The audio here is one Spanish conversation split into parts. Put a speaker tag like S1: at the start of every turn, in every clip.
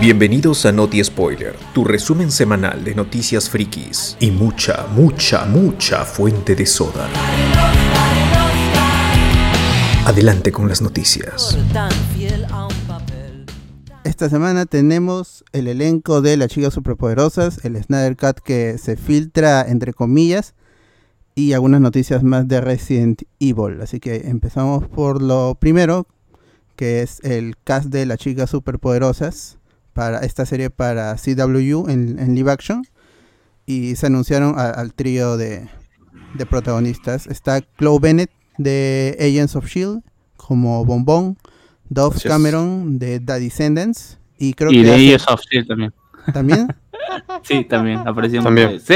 S1: Bienvenidos a Noti Spoiler, tu resumen semanal de noticias frikis y mucha, mucha, mucha fuente de soda. Adelante con las noticias.
S2: Esta semana tenemos el elenco de las chicas superpoderosas, el Snyder Cut que se filtra entre comillas y algunas noticias más de Resident Evil. Así que empezamos por lo primero, que es el cast de las chicas superpoderosas para esta serie para CW en, en live action. Y se anunciaron a- al trío de, de protagonistas. Está Chloe Bennett de Agents of Shield como Bombón, Dove. Cameron de The Descendants y creo
S3: Y
S2: que
S3: de ellos of Shield también.
S2: también
S3: Sí, también apareció.
S4: También.
S3: Sí,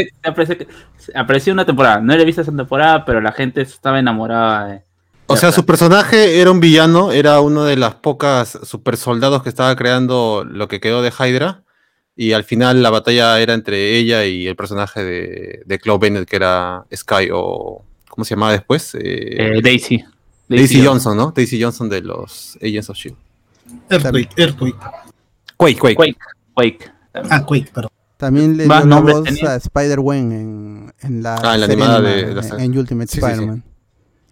S3: apareció, una temporada. No he visto esa temporada, pero la gente estaba enamorada de.
S4: O sea, su personaje era un villano, era uno de las pocas super soldados que estaba creando lo que quedó de Hydra. Y al final la batalla era entre ella y el personaje de, de Bennett, que era Sky o. ¿Cómo se llamaba después? Eh,
S3: Eh, Daisy.
S4: Daisy Johnson, ¿no? Daisy Johnson de los Agents of Shield.
S5: Earthquake, Earthquake.
S4: Quake, Quake.
S3: Quake. Quake.
S5: Ah, Quake, perdón.
S2: También le dio la
S3: nombres
S2: voz
S3: tenía.
S2: a Spider-Gwen en, en la,
S4: Ah, en la
S2: serie
S4: animada de-
S2: animada,
S4: de la-
S2: en Ultimate
S4: Sí, sí, sí.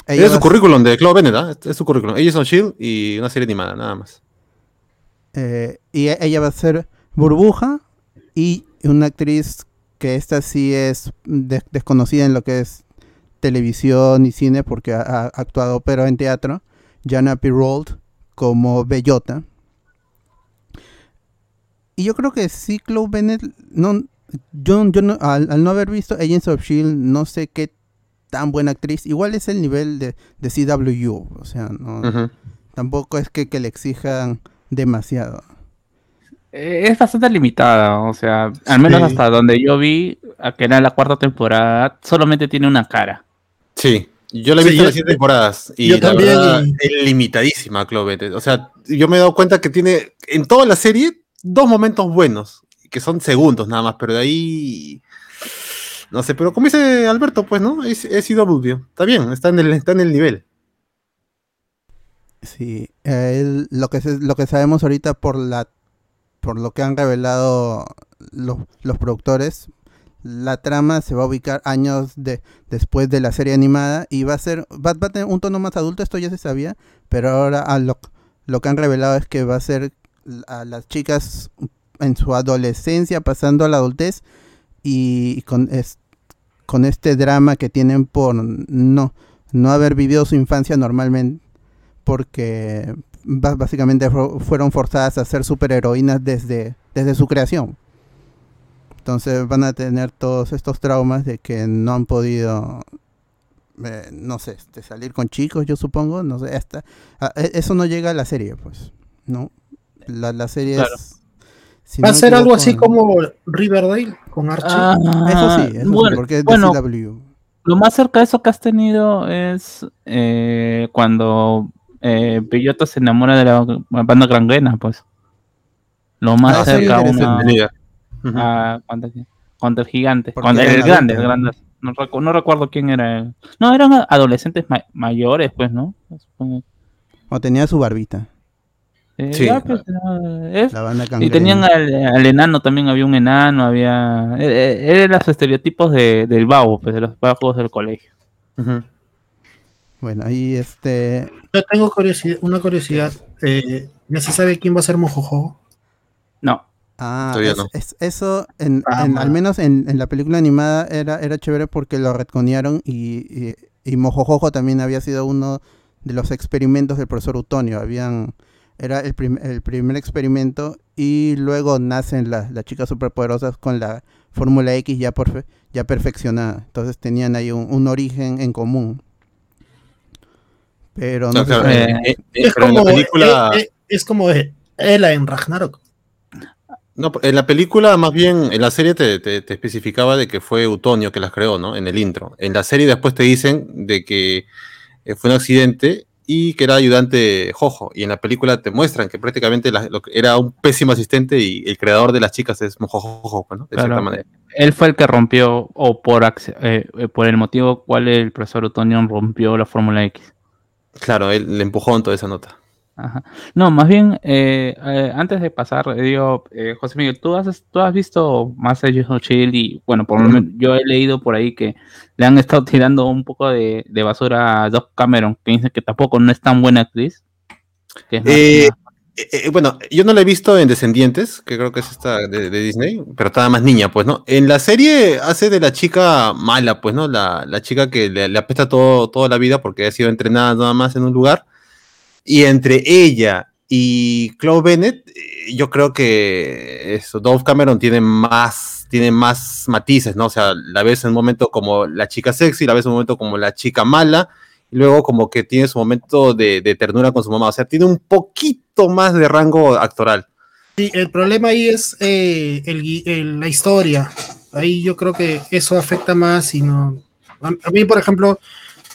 S4: Es
S2: Ella
S4: su currículum de Chloe Bennett, ¿ah? Es su currículum. Agents of Shield y una serie animada, nada más.
S2: eh, y e- ella va a ser Burbuja y una actriz que esta sí es de- desconocida en lo que es televisión y cine porque ha, ha actuado pero en teatro, Jana Pirold como Bellota. Y yo creo que sí, Chloe Bennett, no, yo, yo no- al, al no haber visto Agents of Shield, no sé qué tan buena actriz. Igual es el nivel de, de CW, o sea, no, tampoco es que, que le exijan demasiado.
S3: Eh, Es bastante limitada, o sea, al menos
S5: Sí.
S3: hasta donde yo vi, a que era la cuarta temporada, solamente tiene una cara.
S4: Sí, yo la he
S5: Sí,
S4: visto
S5: yo-
S4: las siete temporadas y
S5: yo
S4: la
S5: también,
S4: verdad
S5: y-
S4: es limitadísima Bennett. O sea, yo me he dado cuenta que tiene en toda la serie dos momentos buenos, que son segundos nada más, pero de ahí no sé, pero como dice Alberto, pues, ¿no? Es, es CW. Está bien, está en el, está en el nivel.
S2: Sí, eh, lo, que se- lo que sabemos ahorita por la por lo que han revelado los, productores, la trama se va a ubicar años de, después de la serie animada y va a ser va, va a tener un tono más adulto, esto ya se sabía, pero ahora a lo, lo que han revelado es que va a ser a las chicas en su adolescencia pasando a la adultez y con es- con este drama que tienen por no no haber vivido su infancia normalmente porque básicamente fu- fueron forzadas a ser superheroínas desde, desde su creación. Entonces van a tener todos estos traumas de que no han podido, eh, no sé, este, salir con chicos, yo supongo, no sé, hasta, a- e- eso no llega a la serie, pues, ¿no? La, la serie
S3: Claro.
S2: es... si
S5: Va a
S2: no
S5: ser algo así
S2: en-
S5: como Riverdale con Archie.
S2: Eso sí, eso sí,
S3: bueno,
S2: porque es de
S3: bueno,
S2: CW.
S3: Lo más cerca de eso que has tenido es eh, cuando eh, Bellota se enamora de la banda granguena, pues. Lo más
S2: Ah, sería
S3: cerca a una,
S2: interesante.
S4: Liga. Ujú.
S3: a- contra, contra el gigante. Contra el grande, el grande. No, recu- no recuerdo quién era. él. No, eran adolescentes ma- mayores, pues, ¿no? Supongo.
S2: O tenía su barbita,
S3: Eh,
S4: Sí.
S3: ya, pues, no, es-
S2: la banda
S3: y tenían al, al enano, también había un enano, había... eh, eh, Eran los estereotipos de, del babo, pues, de los vagos del colegio.
S2: Bueno, ahí este...
S5: Yo tengo curiosidad, una curiosidad. Eh, ¿Ya se sabe quién va a ser Mojojojo?
S3: No,
S2: Ah,
S4: Todavía
S2: es-
S4: no.
S2: es- eso, en,
S5: Ah,
S2: en- al menos en, en la película animada era, era chévere porque lo retconearon y, y, y Mojojojo también había sido uno de los experimentos del profesor Utonio. Habían, era el, prim- el primer experimento y luego nacen las, las chicas superpoderosas con la Fórmula X ya, porfe- ya perfeccionada. Entonces tenían ahí un, un origen en común. Pero no
S4: claro,
S3: eh,
S4: eh, eh,
S5: Es
S4: pero la
S5: como,
S4: película.
S5: eh, eh, es como Ela en Ragnarok.
S4: No, en la película, más bien, en la serie te, te- te especificaba de que fue Utonio que las creó, ¿no? En el intro. En la serie después te dicen de que eh, fue un accidente y que era ayudante Jojo. Y en la película te muestran que prácticamente la- lo era un pésimo asistente y el creador de las chicas es Mojojojo, pues, ¿no? De
S3: Claro.
S4: cierta manera.
S3: él fue el que rompió, o por, eh, por el motivo cual el profesor Otonion rompió la Fórmula X.
S4: Claro, él le empujó en toda esa nota.
S3: Ajá. No, más bien, eh, eh, antes de pasar, eh, digo, eh, José Miguel, ¿tú has, tú has visto más Agents of Shield y, bueno, por lo menos yo he leído por ahí que le han estado tirando un poco de, de basura a Doc Cameron, que dice que tampoco no es tan buena actriz. que es más-
S4: Eh, bueno, yo no la he visto en Descendientes, que creo que es esta de, de Disney, pero estaba más niña, pues, ¿no? En la serie hace de la chica mala, pues, ¿no? La, la chica que le, le apesta todo, toda la vida porque ha sido entrenada nada más en un lugar. Y entre ella y Chloe Bennett, eh, yo creo que eso, Dove Cameron tiene más, tiene más matices, ¿no? O sea, la ves en un momento como la chica sexy, la ves en un momento como la chica mala, y luego como que tiene su momento de, ternura con su mamá. O sea, tiene un poquito más de rango actoral.
S5: Sí, el problema ahí es eh, la historia. Ahí yo creo que eso afecta más y no. A mí, por ejemplo,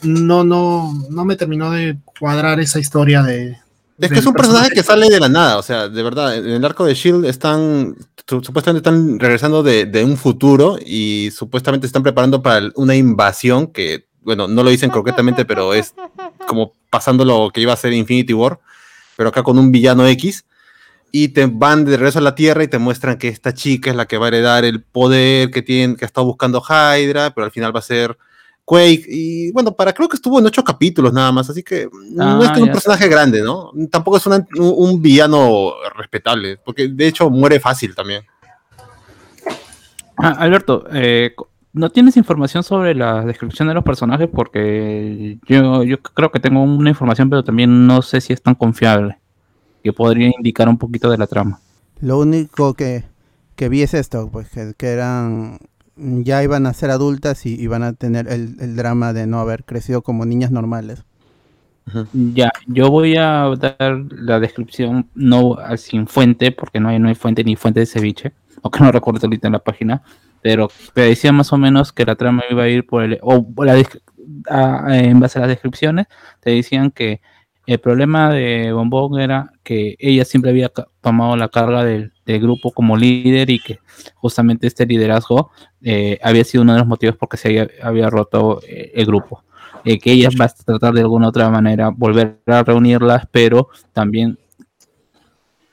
S5: no, no, no me terminó de cuadrar esa historia de.
S4: Es que es un personaje que sale de la nada, o sea, de verdad, en el arco de Shield están, su- supuestamente están regresando de, de un futuro y supuestamente están preparando para una invasión que, bueno, no lo dicen concretamente, pero es como pasando lo que iba a ser Infinity War, pero acá con un villano X, y te van de regreso a la Tierra y te muestran que esta chica es la que va a heredar el poder que tiene, que ha estado buscando Hydra, pero al final va a ser Quake, y bueno, para creo que estuvo en ocho capítulos nada más, así que no es
S3: Ah,
S4: que es un personaje grande, ¿no? Tampoco es una- un, un villano respetable, porque de hecho muere fácil también.
S3: Ah, Alberto, eh, ¿no tienes información sobre la descripción de los personajes? Porque yo, yo creo que tengo una información, pero también no sé si es tan confiable, que podría indicar un poquito de la trama.
S2: Lo único que, que vi es esto, pues que, que eran ya iban a ser adultas y iban a tener el, el drama de no haber crecido como niñas normales.
S3: Ya, yo voy a dar la descripción no sin fuente, porque no hay, no hay fuente ni fuente de ceviche, aunque no recuerdo ahorita en la página, pero te decía más o menos que la trama iba a ir por el... O la descri- a- en base a las descripciones, te decían que el problema de Bombón era que ella siempre había tomado la carga del, del grupo como líder y que justamente este liderazgo eh, había sido uno de los motivos por que se había, había roto eh, el grupo eh, que ella va a tratar de alguna otra manera volver a reunirlas, pero también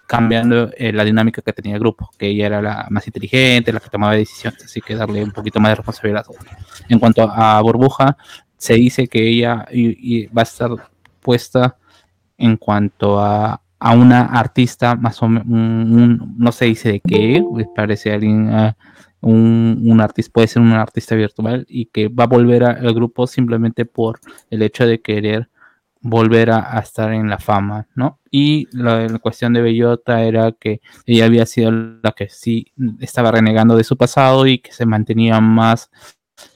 S3: cambiando eh, la dinámica que tenía el grupo, que ella era la más inteligente, la que tomaba decisiones, así que darle un poquito más de responsabilidad. En cuanto a Burbuja, se dice que ella y- y va a estar puesta en cuanto a, a una artista más o menos, no se dice de qué, me parece alguien, ah, un, un artista, puede ser un artista virtual y que va a volver al grupo simplemente por el hecho de querer volver a, estar en la fama, ¿no? Y la, cuestión de Bellota era que ella había sido la que sí estaba renegando de su pasado y que se mantenía más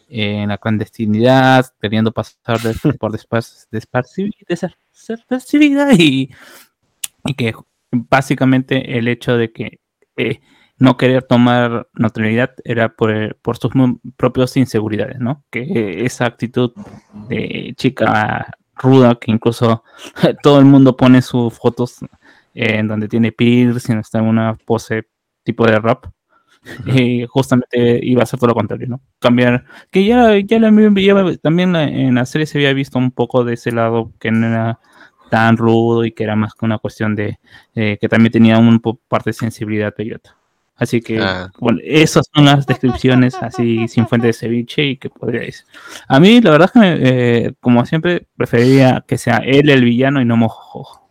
S3: en la clandestinidad, queriendo pasar de- por desar- desapercibida y, y que básicamente el hecho de que eh, no querer tomar notoriedad era por, por sus propias inseguridades, ¿no? Que esa actitud de chica ruda que incluso todo el mundo pone sus fotos eh, en donde tiene piercing, está en una pose tipo de rap. eh, justamente iba a ser todo lo contrario, ¿no? Cambiar, que ya, ya, la- ya también en la serie se había visto un poco de ese lado que no era tan rudo y que era más que una cuestión de eh, que también tenía un parte de sensibilidad Toyota. Así que,
S4: Ah.
S3: bueno, esas son las descripciones así sin fuente de ceviche y que podría decir. A mí, la verdad es que, me- eh, como siempre, preferiría que sea él el villano y no Mojojojo.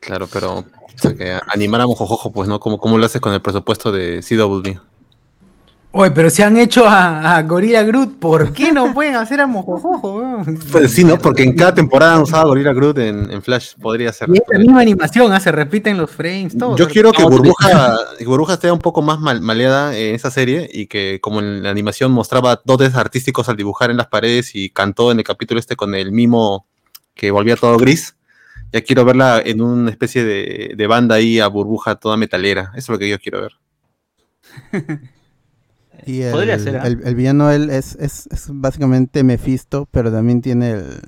S4: Claro, pero o sea, que animar a Mojojojo, pues, ¿no? Como, como lo haces con el presupuesto de CW.
S6: Oye, pero si han hecho a, a Gorilla Groot, ¿por qué no pueden hacer a Mojojojo?
S4: Pues sí, ¿no? Porque en cada temporada han usado a Gorilla Groot en, en Flash, podría ser.
S6: Y es la misma animación, ah, se repiten los frames, todo.
S4: Yo quiero que Burbuja, que Burbuja esté un poco más mal- maleada en esa serie y que como en la animación mostraba dotes artísticos al dibujar en las paredes y cantó en el capítulo este con el mimo que volvía todo gris, ya quiero verla en una especie de, de banda ahí a Burbuja toda metalera. Eso es lo que yo quiero ver.
S2: Y el,
S3: Podría ser, ¿ah?
S2: el, el villano él es, es, es básicamente Mephisto, pero también tiene el-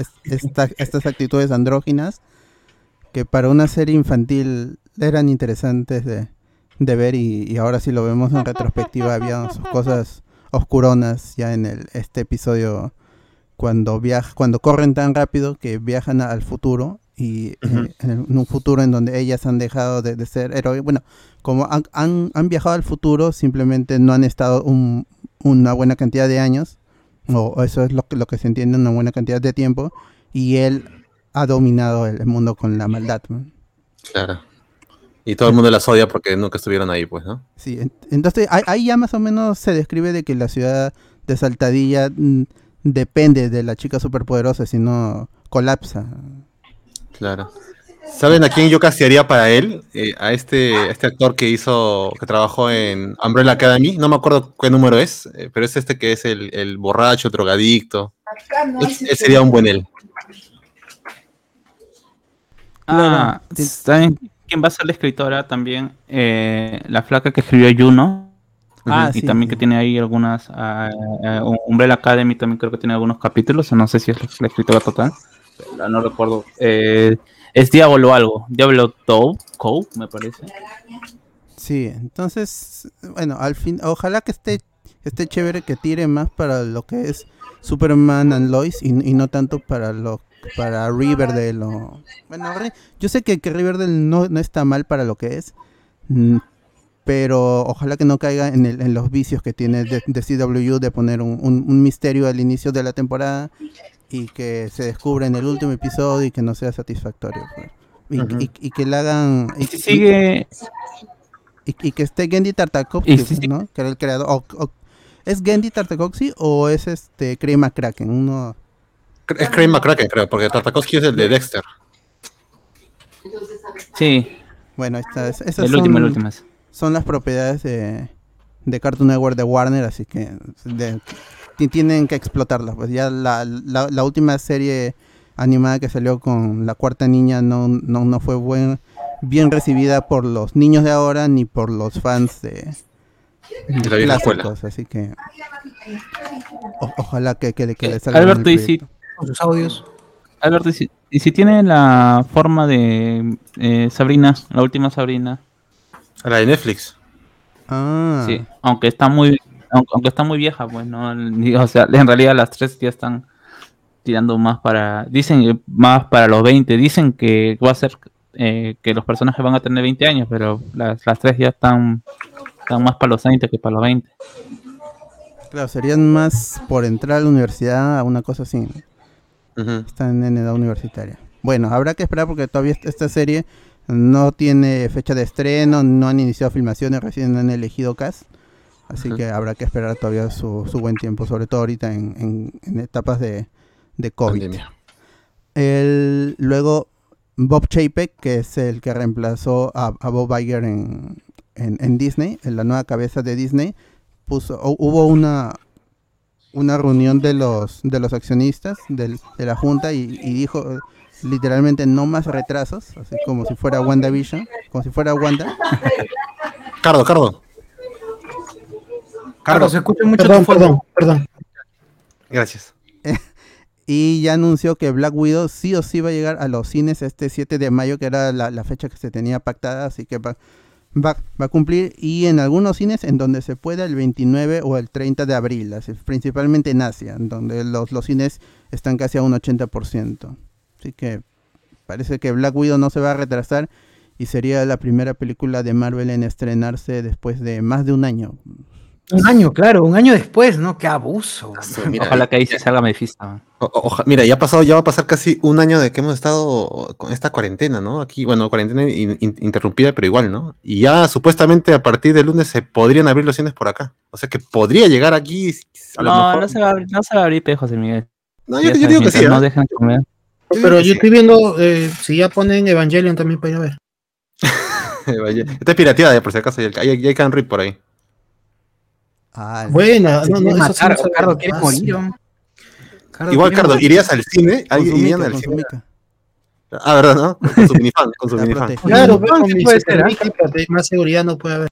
S2: es- esta- estas actitudes andróginas que para una serie infantil eran interesantes de, de ver y, y ahora sí lo vemos en retrospectiva, había sus cosas oscuronas ya en el, este episodio cuando viaj, cuando corren tan rápido que viajan al futuro y eh, en, un futuro en donde ellas han dejado de, de ser héroes. Bueno, como han, han, han viajado al futuro, simplemente no han estado un- una buena cantidad de años, o, eso es lo que, lo que se entiende, una buena cantidad de tiempo, y él ha dominado el, el mundo con la maldad. ¿no?
S4: Claro. Y todo el mundo las odia porque nunca estuvieron ahí, pues, ¿no?
S2: Sí, en- entonces ahí, ahí ya más o menos se describe de que la ciudad de Saltadilla mm, depende de la chica superpoderosa, si no colapsa.
S4: Claro. ¿Saben a quién yo castearía para él? Eh, a este, a este actor que hizo, que trabajó en Umbrella Academy. No me acuerdo qué número es, eh, pero es este que es el, el borracho, drogadicto. Es- Ese sería un buen él.
S3: Ah. ¿saben quién va a ser la escritora también? Eh, la flaca que escribió Juno.
S2: Ah,
S3: y
S2: sí,
S3: también
S2: sí.
S3: que tiene ahí algunas. ah, Umbrella Academy también creo que tiene algunos capítulos. o No sé si es la, la escritora total. No recuerdo. Eh, es Diablo algo. Diablo Cove, me parece.
S2: Sí, entonces, bueno, al fin, ojalá que esté, esté chévere, que tire más para lo que es Superman and Lois y, y no tanto para lo para Riverdale o... Bueno, yo sé que, que Riverdale no, no está mal para lo que es, mm, pero ojalá que no caiga en, el- en los vicios que tiene de, de CW de poner un- un misterio al inicio de la temporada y que se descubra en el último episodio y que no sea satisfactorio. pues. Y,
S4: Ujú.
S2: y- y que le hagan...
S3: Y
S2: y-
S3: si sigue.
S2: y, y que esté Gendy Tartakovsky,
S3: sí.
S2: ¿no? Que era el creador. o- o- ¿Es Gendy Tartakovsky o es este Craig McCracken? Uno...
S4: Es Craig McCracken, creo, porque Tartakovsky es el de Dexter.
S3: Sí,
S2: Bueno, estas, esas
S3: el
S2: son,
S3: último, el último. es.
S2: son las propiedades de, de Cartoon Network de Warner, así que de- tienen que explotarlas. Pues ya la, la, la última serie animada que salió con la cuarta niña no, no, no fue buen, bien recibida por los niños de ahora ni por los fans de,
S4: De la vieja escuela.
S2: así que o- ojalá que, que, que le salga
S3: Alberto, ¿y si.
S6: Con sus audios.
S3: Alberto, ¿y si, y si tiene la forma de eh, Sabrina, la última Sabrina?
S4: La de Netflix.
S2: Ah,
S3: Sí, aunque está muy, aunque, aunque está muy vieja, pues no, o sea, en realidad las tres ya están tirando más para, dicen más para los 20, dicen que va a ser eh, que los personajes van a tener 20 años, pero las, las tres ya están, están más para los 20 que para los 20.
S2: claro, serían más por entrar a la universidad, a una cosa así. Están en edad universitaria. Bueno, habrá que esperar porque todavía est- esta serie no tiene fecha de estreno, no han iniciado filmaciones, recién han elegido cast. Así que habrá que esperar todavía su, su buen tiempo, sobre todo ahorita en, en- en etapas de, de COVID. El, luego Bob Chapek, que es el que reemplazó a, a Bob Iger en, en, Disney, en la nueva cabeza de Disney, puso, hu- hubo una una reunión de los de los accionistas del- de la junta y, y dijo literalmente no más retrasos, así como si fuera WandaVision, como si fuera Wanda.
S4: Cardo, Cardo.
S6: Carlos, se escucha mucho
S5: Perdón,
S6: tu fondo.
S5: perdón, perdón.
S4: Gracias.
S2: Y ya anunció que Black Widow sí o sí va a llegar a los cines este 7 de mayo, que era la, la fecha que se tenía pactada, así que va, va, va a cumplir. Y en algunos cines en donde se pueda el 29 o el 30 de abril, así, principalmente en Asia, donde los, los cines están casi a un 80%. Así que parece que Black Widow no se va a retrasar y sería la primera película de Marvel en estrenarse después de más de un año.
S6: Un año, claro, un año después, ¿no? Qué abuso.
S4: Mira,
S3: Ojalá que ahí se salga Mephisto.
S4: Mira, ya ha pasado, ya va a pasar casi un año de que hemos estado con esta cuarentena, ¿no? Aquí, bueno, cuarentena in- in- interrumpida, pero igual, ¿no? Y ya supuestamente a partir del lunes se podrían abrir los cines por acá. O sea que podría llegar aquí. A lo
S3: No,
S4: mejor.
S3: no se va a abrir, no se va a abrir, José Miguel.
S4: No, yo, yo digo que sí.
S3: mientras no
S4: ¿eh?
S3: dejan comer.
S5: Pero yo estoy viendo eh, si ya ponen Evangelion también para ir a ver.
S4: Está pirateada, ya, por si acaso. Ya hay, hay Can Rip por ahí.
S2: Ah,
S5: Buena, no, no, eso sí
S6: matar,
S5: no.
S6: Cardo, ¿quieres morir? Cardo,
S4: Igual,
S6: ¿quieres
S4: Cardo,
S6: morir?
S4: ¿irías al cine?
S2: con
S4: ¿Alguien
S2: su
S4: irían
S2: mica,
S4: al cine?
S2: mica.
S4: Ah, ¿verdad, no? Con su minifan, con su minifan.
S5: Claro, pero
S6: sí
S5: con mi
S6: puede ser,
S5: de- más seguridad no puede haber.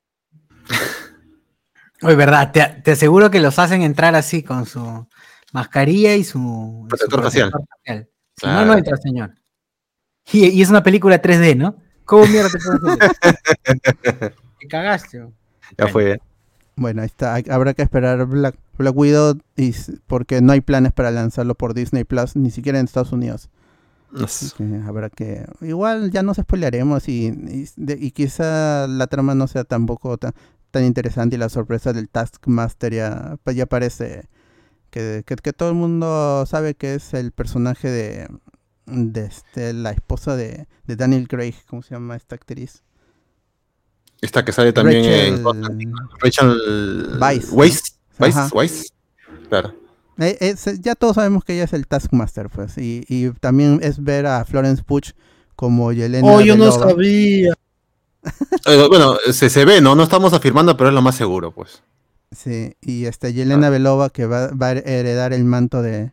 S6: Oye, verdad, te, te aseguro que los hacen entrar así con su mascarilla y su
S4: Protector facial.
S6: facial. Si
S4: Claro.
S6: no, no entra, señor. Y, y es una película 3D, ¿no? ¿Cómo mierda te puedes hacer? Te cagaste.
S4: Ya fue.
S2: Bueno, ahí está. Hay- habrá que esperar Black, Black Widow y porque no hay planes para lanzarlo por Disney Plus, ni siquiera en Estados Unidos. Así que habrá que. Igual ya nos spoilearemos y, y, de- y quizá la trama no sea tampoco tan, tan interesante y la sorpresa del Taskmaster ya, pues ya parece que, que, que todo el mundo sabe que es el personaje de, de este, la esposa de, de Daniel Craig, ¿cómo se llama esta actriz?
S4: Esta que sale también en
S2: Rachel-
S4: Rachel
S2: Weisz,
S4: Weisz. Weisz,
S2: Ajá.
S4: Weisz. Claro.
S2: Eh, es- ya todos sabemos que ella es el Taskmaster, pues, y, y también es ver a Florence Pugh como Yelena
S5: Oh, yo no
S2: Belova.
S5: sabía.
S4: Eh, bueno, se, se ve, ¿no? No estamos afirmando, pero es lo más seguro, pues.
S2: Sí, y este Yelena Belova que va, va a heredar el manto de,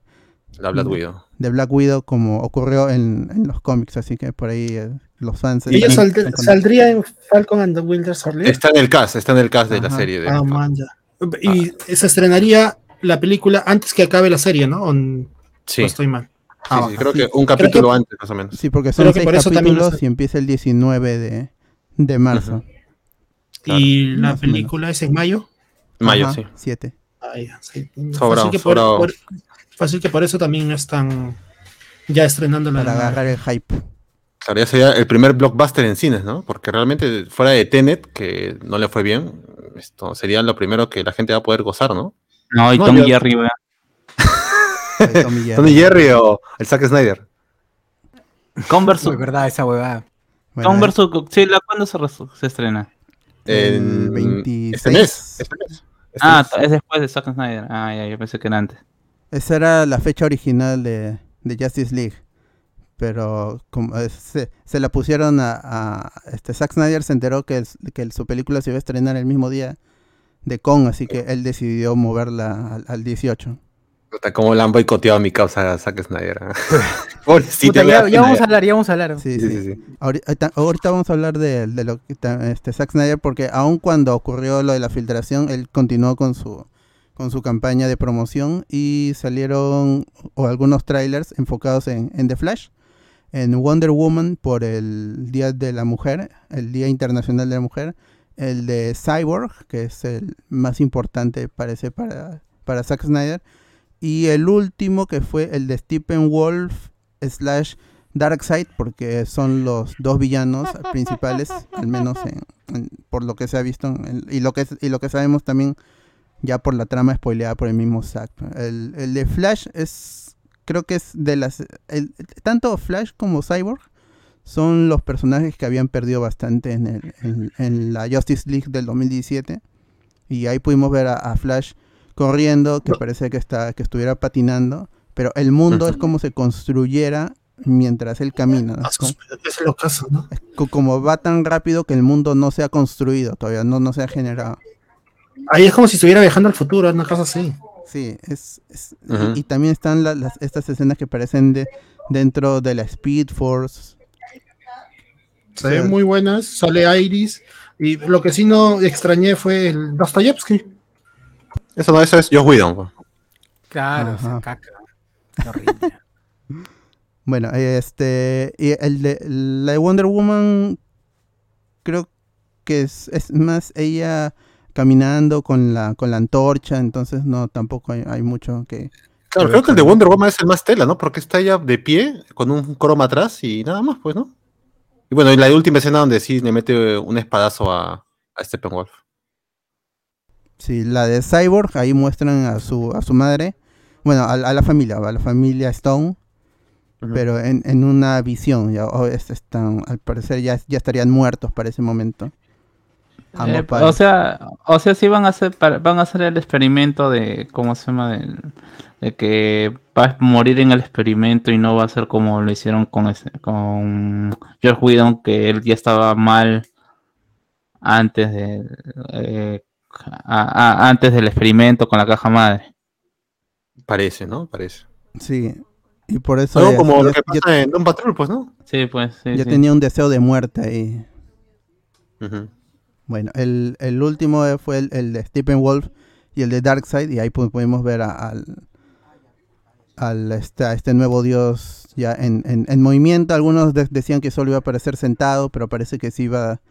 S4: La Black. Widow.
S2: de Black Widow como ocurrió en, en los cómics, así que por ahí eh, los fans...
S5: Ella saldría en Falcon and the Winter Soldier.
S4: Está en el cast, está en el cast de la serie. De
S5: Ah, man, ya. Y se estrenaría la película antes que acabe la serie, ¿no? ¿O n-
S4: sí,
S5: o
S4: sí,
S5: estoy mal?
S4: sí,
S5: Ah,
S4: creo que un capítulo
S5: que-
S4: antes, más o menos.
S2: Sí, porque son
S5: Creo
S2: seis
S5: por
S2: capítulos
S5: los-
S2: y empieza el 19 de, de marzo.
S5: Y la película es en mayo.
S4: Mayo,
S2: Ajá,
S4: sí.
S2: 7.
S5: Ah, ya, sí.
S4: Sobrado,
S5: Fácil que por, fácil que por eso también no están ya estrenando la
S2: Para agarrar el hype.
S4: Claro, ya sería el primer blockbuster en cines, ¿no? Porque realmente fuera de Tenet, que no le fue bien, esto sería lo primero que la gente va a poder gozar, ¿no?
S3: No, y
S4: No,
S3: Tom
S4: yo-
S3: Jerry,
S2: de Tommy Jerry.
S4: O el Zack Snyder.
S3: Converse,
S6: Es verdad, esa huevada.
S2: Bueno,
S3: Converse Godzilla, ¿cuándo se, estrena?
S2: El
S4: En
S2: 26.
S4: este mes. Este mes. Este
S3: Ah,
S4: mes.
S3: es después de Zack Snyder. Ah, ya, yo pensé que era antes.
S2: Esa era la fecha original de, de Justice League. Pero como eh, se, se la pusieron a, a- este Zack Snyder se enteró que, el- que el- su película se iba a estrenar el mismo día de Kong, así que él decidió moverla al, al 18.
S4: Puta, Como la han boicoteado a mi causa Zack Snyder. ¿eh?
S6: Puta, ya, vamos a hablar, ya vamos a hablar.
S2: Sí,
S4: Sí,
S2: sí.
S4: sí, sí.
S2: Ahorita, ahorita vamos a hablar de, de lo que este Zack Snyder porque aun cuando ocurrió lo de la filtración, él continuó con su con su campaña de promoción y salieron o algunos trailers enfocados en, en The Flash, en Wonder Woman por el Día de la Mujer, el Día Internacional de la Mujer, el de Cyborg, que es el más importante parece para, para Zack Snyder, y el último que fue el de Stephen Wolf slash Darkseid, porque son los dos villanos principales, al menos en- en- por lo que se ha visto en- y, lo que, y lo que sabemos también ya por la trama spoileada por el mismo Zack. El, el de Flash es, creo que es de las, el- tanto Flash como Cyborg son los personajes que habían perdido bastante en, el- en- en la Justice League del 2017 y ahí pudimos ver a, a Flash corriendo, que parece que, está, que estuviera patinando, pero el mundo es como se construyera mientras él camina. ¿no?
S5: Ah, Es lo caso, ¿no?
S2: Co- como va tan rápido que el mundo no se ha construido todavía, no, no se ha generado.
S5: Ahí es como si estuviera viajando al futuro, una cosa así.
S2: Sí, es, es- y- también están la- las, estas escenas que parecen de, dentro de la Speed Force.
S5: Se ven muy buenas, sale Iris. Y lo que sí no extrañé fue el Dostoyevsky.
S4: Eso no, eso es Joss Whedon. pues.
S6: Claro,
S2: Ajá.
S6: esa caca. Horrible.
S2: Bueno, este, y el de la de Wonder Woman, creo que es, es más ella caminando con la, con la antorcha, entonces no, tampoco hay, hay mucho que...
S4: Claro, creo que el de Wonder Woman es el más tela, ¿no? Porque está ella de pie, con un croma atrás y nada más, pues, ¿no? Y bueno, y la última escena donde sí le mete un espadazo a, a Steppenwolf.
S2: Sí, la de Cyborg, ahí muestran a su, a su madre, bueno, a, a la familia, a la familia Stone, pero en, en una visión, ya, o es- están, al parecer ya, ya estarían muertos para ese momento. Ambos
S3: Eh, o sea, o sea, sí van a hacer para- van a hacer el experimento de cómo se llama Del- de, que va a morir en el experimento y no va a ser como lo hicieron con ese, con George Whedon que él ya estaba mal antes de eh, a- a- antes del experimento con la caja madre.
S4: Parece, ¿no? Parece.
S2: Sí, y por eso ya-
S4: como
S2: ya-
S4: lo que
S2: ya-
S4: pasa en Don Patrol, pues, ¿no?
S3: Sí, pues sí.
S2: ya
S3: sí.
S2: tenía un deseo de muerte ahí.
S4: Ujú.
S2: Bueno, el, el último fue el, el de Stephen Wolf y el de Darkseid, y ahí pu- pudimos ver a- al, al este, a este nuevo dios ya en, en- en movimiento. Algunos de- decían que solo iba a aparecer sentado, pero parece que sí va,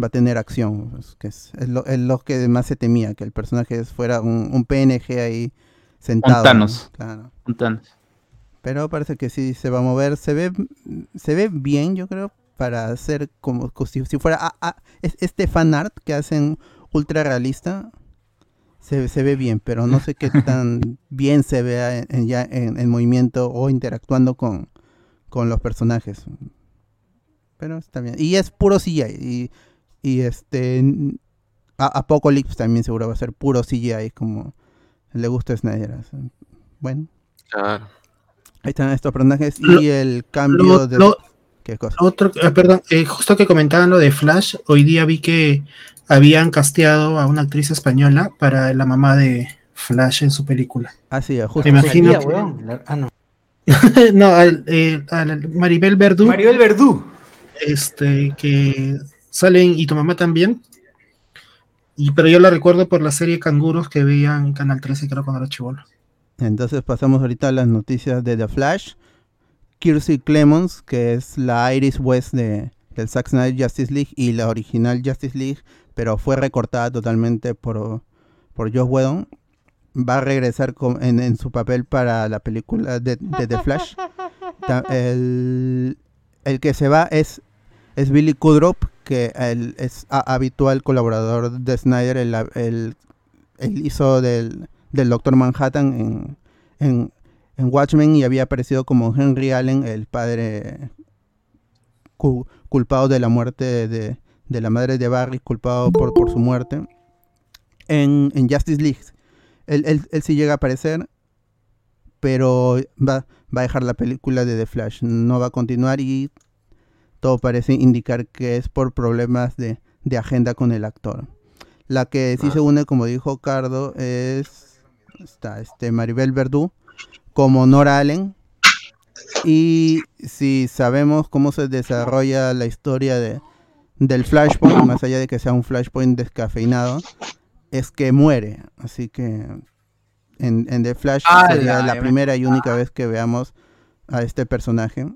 S2: va a tener acción. pues, que es, es lo, es lo que más se temía, que el personaje fuera un, un PNG ahí sentado. ¿no?
S3: Thanos.
S2: Claro.
S3: Un Thanos.
S2: Pero parece que sí se va a mover. Se ve, se ve bien, yo creo, para hacer como si, si fuera ah, ah, es- este fan art que hacen ultra realista. Se, se ve bien, pero no sé qué tan bien se vea en, en- ya en, en movimiento o interactuando con, con los personajes. Pero está bien. Y es puro CGI. Y, y este. a- Apocalypse también seguro va a ser puro CGI, como le gusta a Snyder. así. Bueno,
S4: Claro.
S2: ahí están estos personajes
S5: Lo-
S2: y el cambio
S5: Lo-
S2: de.
S5: lo-
S2: ¿Qué cosa?
S5: Otro, ah, perdón, eh, justo que comentaban lo de Flash, hoy día vi que habían casteado a una actriz española para la mamá de Flash en su película.
S2: Ah, sí, justo.
S5: Me imagino que-
S6: weón. La- Ah, no.
S5: no, al, eh, al Maribel Verdú,
S6: Maribel Verdú.
S5: este, que salen y tu mamá también. Y, pero yo la recuerdo por la serie Canguros que veía en Canal 13, creo, cuando era chivolo.
S2: Entonces pasamos ahorita a las noticias de The Flash. Kirstie Clemons, que es la Iris West de, del Zack Snyder Justice League y la original Justice League, pero fue recortada totalmente por, por Joss Whedon, va a regresar en, su papel para la película de, The Flash. El, el que se va es, es Billy Kudrop, que es habitual colaborador de Snyder, el, el- hizo del, del Doctor Manhattan en, en, en Watchmen y había aparecido como Henry Allen, el padre cu- culpado de la muerte de, de la madre de Barry, culpado por, por su muerte, en, en Justice League. Él, él- él sí llega a aparecer, pero va, va a dejar la película de The Flash, no va a continuar y todo parece indicar que es por problemas de, de agenda con el actor. La que sí se une, como dijo Cardo, es está este Maribel Verdú como Nora Allen. Y si sabemos cómo se desarrolla la historia de, del Flashpoint, más allá de que sea un Flashpoint descafeinado, es que muere. Así que en, en The Flash
S6: ¡Hala!
S2: sería la primera y única vez que veamos a este personaje.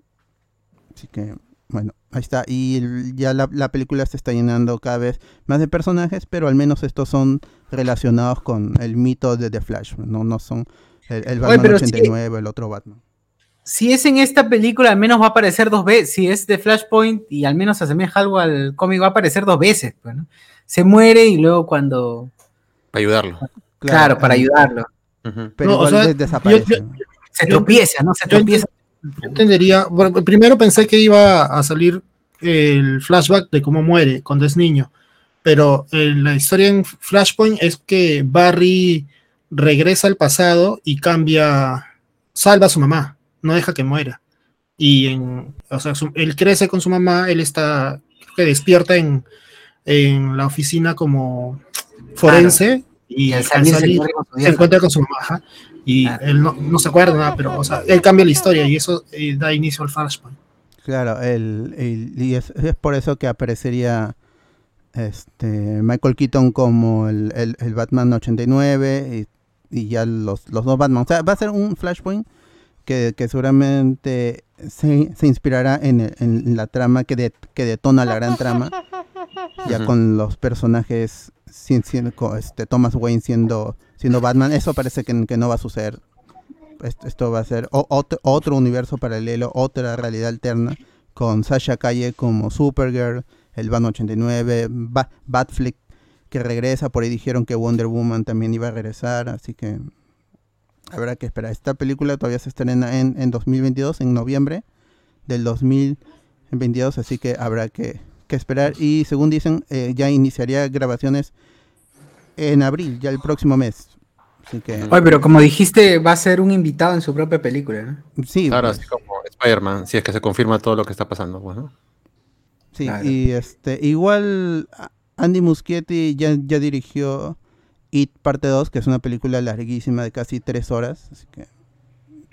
S2: Así que, bueno, ahí está. Y ya la, la película se está llenando cada vez más de personajes, pero al menos estos son relacionados con el mito de The Flash. No, no son el, el
S6: Oye,
S2: Batman
S6: pero sí-
S2: 89, el otro Batman.
S6: Si es en esta película, al menos va a aparecer dos veces. Si es de Flashpoint y al menos se asemeja algo al cómic, va a aparecer dos veces. pues, ¿no? Se muere y luego cuando.
S4: Para ayudarlo.
S6: Claro, para ayudarlo.
S2: Pero
S5: No, o
S2: igual
S5: sea,
S2: desaparece.
S5: yo-
S6: Se tropieza, ¿no? Se tropieza.
S5: Yo entendería, bueno, primero pensé que iba a salir el flashback de cómo muere cuando es niño, pero eh, la historia en Flashpoint es que Barry regresa al pasado y cambia, salva a su mamá, no deja que muera. Y en, o sea, su- él crece con su mamá, él está, creo que despierta en, en la oficina como forense y
S6: Y al
S5: al
S6: salir, se
S5: salir
S6: encuentra con su
S5: se
S6: vieja.
S5: encuentra con su mamá ajá, y
S6: Claro.
S5: él no, no se acuerda nada, pero o sea, él cambia la historia y eso eh, da inicio al Flashpoint.
S2: Claro, el, el- y es, es por eso que aparecería este Michael Keaton como el, el- el Batman 89 y, ya los, los dos Batman. O sea, va a ser un Flashpoint que, que seguramente se, se inspirará en, el- en la trama que, de- que detona la gran trama, ya con los personajes sin, siendo, co- este, Thomas Wayne siendo, siendo Batman. Eso parece que, que no va a suceder. Esto, esto va a ser o- otro, otro universo paralelo, otra realidad alterna, con Sasha Calle como Supergirl, el Batman 89, Ba- Batflick que regresa, por ahí dijeron que Wonder Woman también iba a regresar, así que habrá que esperar. Esta película todavía se estrena en, en 2022, en noviembre del 2022, así que habrá que, que esperar. Y según dicen, eh, ya iniciaría grabaciones en abril, ya el próximo mes. Así que,
S6: Oye, pero como dijiste, va a ser un invitado en su propia película, ¿no?
S2: sí,
S4: Claro,
S2: pues,
S4: así como Spider-Man, si es que se confirma todo lo que está pasando. pues, ¿no?
S2: Sí,
S6: Claro.
S2: y este, igual Andy Muschietti ya, ya dirigió It Parte 2, que es una película larguísima de casi tres horas, así que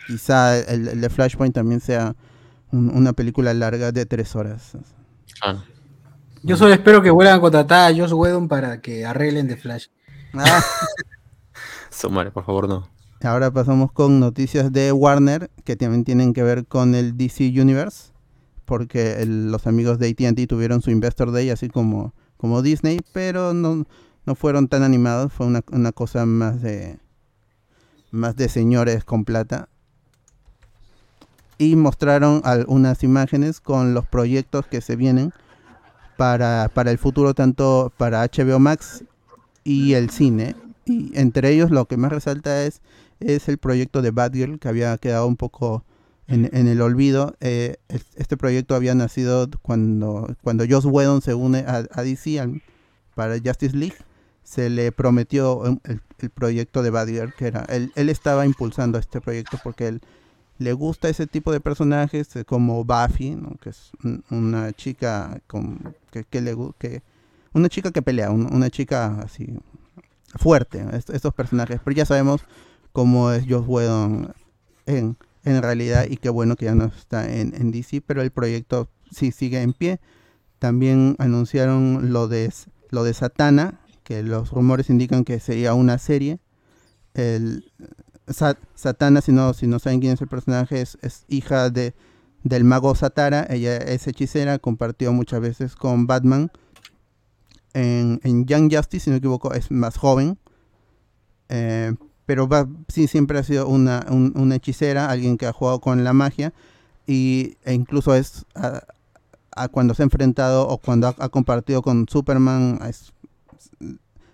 S2: quizá el, el de Flashpoint también sea un- una película larga de tres horas.
S6: Yo solo espero que vuelvan a contratar a Josh Whedon para que arreglen The Flash.
S2: Ah,
S4: Su madre, por favor, no.
S2: ahora pasamos con noticias de Warner, que también tienen que ver con el DC Universe, porque el- los amigos de AT&T tuvieron su Investor Day, así como, como Disney, pero no, no fueron tan animados, fue una, una cosa más de más de señores con plata. y mostraron algunas imágenes con los proyectos que se vienen para, para el futuro, tanto para HBO Max y el cine. Y entre ellos lo que más resalta es, es el proyecto de Batgirl, que había quedado un poco en, el olvido. Eh, es- este proyecto había nacido cuando, cuando Joss Whedon se une a, a DC para Justice League. Se le prometió um, el, proyecto de Batgirl, que era, él, él estaba impulsando este proyecto porque él le gusta ese tipo de personajes eh, como Buffy, que es un- una chica con, que, que le que una chica que pelea, un- una chica así fuerte, est- estos personajes, pero ya sabemos cómo es Joss Whedon en, en realidad y qué bueno que ya no está en, DC, pero el proyecto sí sigue en pie. También anunciaron lo de lo de Satana, que los rumores indican que sería una serie. El Sa- Satana, si no, si no saben quién es el personaje, es, es hija de del mago Satara, ella es hechicera, compartió muchas veces con Batman. En, en Young Justice, si no me equivoco, es más joven. Eh, pero va- sí siempre ha sido una, un- una hechicera, alguien que ha jugado con la magia. Y, e incluso es a, a cuando se ha enfrentado o cuando ha, ha compartido con Superman, es-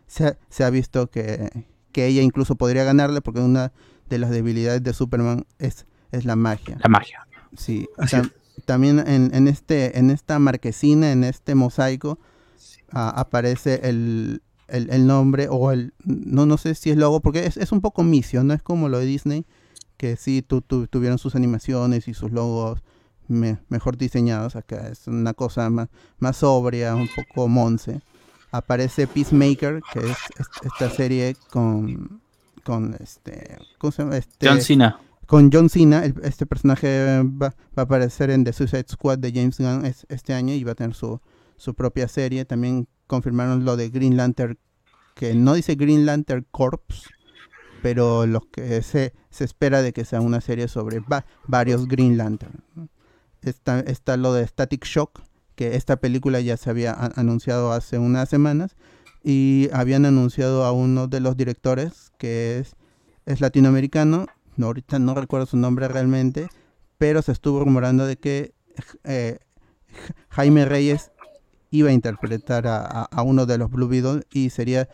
S2: se, ha- se ha visto que, que ella incluso podría ganarle porque una de las debilidades de Superman es, es la magia.
S3: La magia.
S2: Sí, tam- también en, en este, en esta marquesina, en este mosaico, ah, aparece el, el, el nombre o el, no, no sé si es logo, porque es, es un poco misio, no es como lo de Disney, que sí tu, tu- tuvieron sus animaciones y sus logos me- mejor diseñados, acá es una cosa más, más sobria, un poco monce. Aparece Peacemaker, que es, es- esta serie con, con este, ¿cómo se llama? Este,
S3: John Cena.
S2: con John Cena, el- este personaje va, va a aparecer en The Suicide Squad de James Gunn es- este año y va a tener su, su propia serie. También confirmaron lo de Green Lantern, que no dice Green Lantern Corps, pero lo que se, se espera de que sea una serie sobre va- varios Green Lantern. Está, está lo de Static Shock, que esta película ya se había anunciado hace unas semanas y habían anunciado a uno de los directores que es, es latinoamericano no, ahorita no recuerdo su nombre realmente, pero se estuvo rumorando de que eh, Ja- Jaime Reyes iba a interpretar a, a- a uno de los Blue Beetle y sería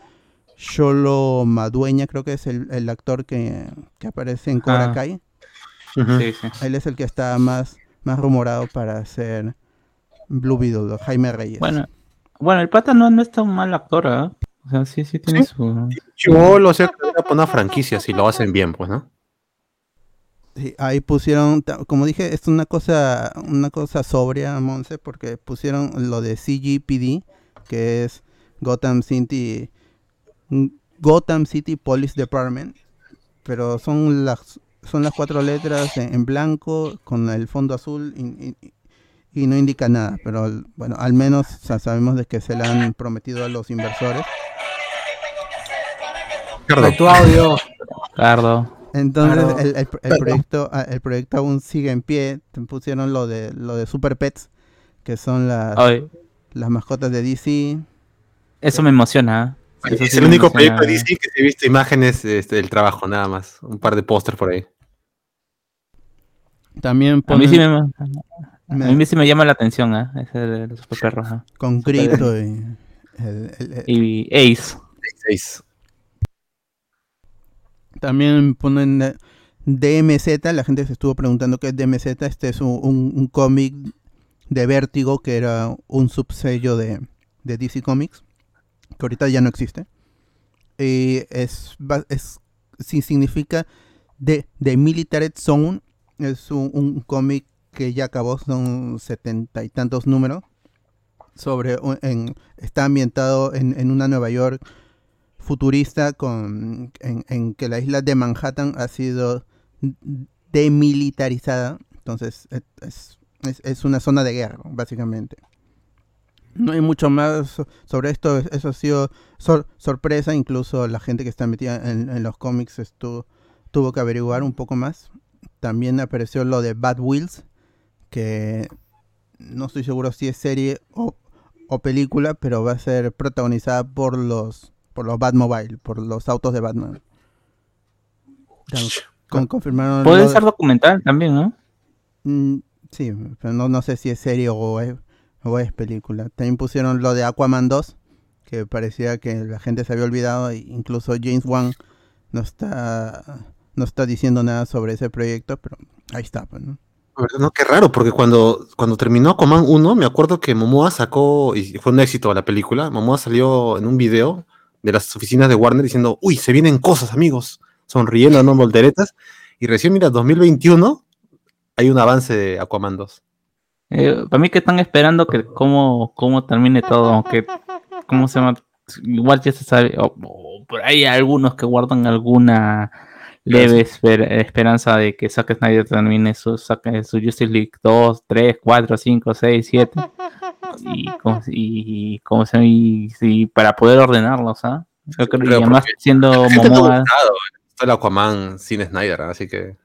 S2: Sholo Madueña, creo que es el, el actor que, que aparece en Cobra
S3: Ah.
S2: Kai.
S4: Ujú.
S3: Sí, sí.
S2: Él es el que está más, más rumorado para ser Blue Beetle, Jaime Reyes.
S3: Bueno, bueno, el pata no, no es tan mal actor, ¿ah? O sea, sí, sí tiene
S4: Sí.
S3: su...
S4: Yo lo sé para una franquicia si lo hacen bien, pues, ¿no?
S2: Sí, ahí pusieron, como dije, es una cosa, una cosa sobria, Monse, porque pusieron lo de CGPD, que es Gotham City, mm, Gotham City Police Department, pero son las, son las cuatro letras en, en blanco con el fondo azul y, y- y no indica nada, pero bueno, al menos sa- sabemos de que se le han prometido a los inversores.
S4: Ricardo,
S6: Tu audio.
S3: Cardo.
S2: Entonces
S6: Claro.
S2: el, el- el proyecto ah, el proyecto aún sigue en pie. Te pusieron lo de lo de Super Pets, que son las,
S3: Ay,
S2: las mascotas de DC.
S3: eso me emociona. ¿ah? Eso
S4: es
S3: sí
S4: el único
S3: emociona.
S4: proyecto de DC que he visto imágenes este, del trabajo, nada más. Un par de pósters por ahí.
S2: También
S3: A mí,
S2: ponen
S3: sí me, a mí sí me llama la atención, ¿ah? Ese de los super perros.
S2: con Crypto y el- el- el-
S3: Y Ace.
S4: Seis.
S2: También ponen eh, DMZ. La gente se estuvo preguntando qué es DMZ. Este es un, cómic de Vértigo que era un subsello de, de DC Comics, que ahorita ya no existe. Y es, es significa de, de Military Zone. Es un, un cómic que ya acabó, son setenta y tantos números. Sobre en, está ambientado en, en una Nueva York futurista con en, que la isla de Manhattan ha sido demilitarizada. Entonces es, es- una zona de guerra, básicamente. No hay mucho más so- sobre esto. es- Eso ha sido sor- sorpresa. Incluso la gente que está metida en, los cómics estuvo, tuvo que averiguar un poco más. También apareció lo de Bad Wheels, que no estoy seguro si es serie o película, pero va a ser protagonizada por los por los Batmobile, por los autos de Batman. Con- confirmaron
S3: Puede
S2: de-
S3: ser documental también, ¿no?
S2: Mm, sí, pero no, no sé si es serio o es, o es película. También pusieron lo de Aquaman 2, que parecía que la gente se había olvidado, e incluso James Wan no está no está diciendo nada sobre ese proyecto, pero ahí está, pues, ¿no?
S4: No, qué raro, porque cuando, cuando terminó Aquaman 1, me acuerdo que Momoa sacó, y fue un éxito la película, Momoa salió en un video de las oficinas de Warner diciendo, uy, se vienen cosas, amigos, sonriendo, no volteretas, y recién, mira, 2021, hay un avance de Aquaman 2.
S3: Eh, para mí que están esperando que cómo, cómo termine todo, que cómo se llama, igual ya se sabe, o, o por ahí hay algunos que guardan alguna leve esper- esperanza de que Zack Snyder termine su, su Justice League 2, 3, 4, 5, 6, 7 y, como- y, como se, y, y para poder ordenarlos, ¿ah? Yo creo y además siendo Momoa,
S4: gustado esto el Aquaman sin Snyder, así que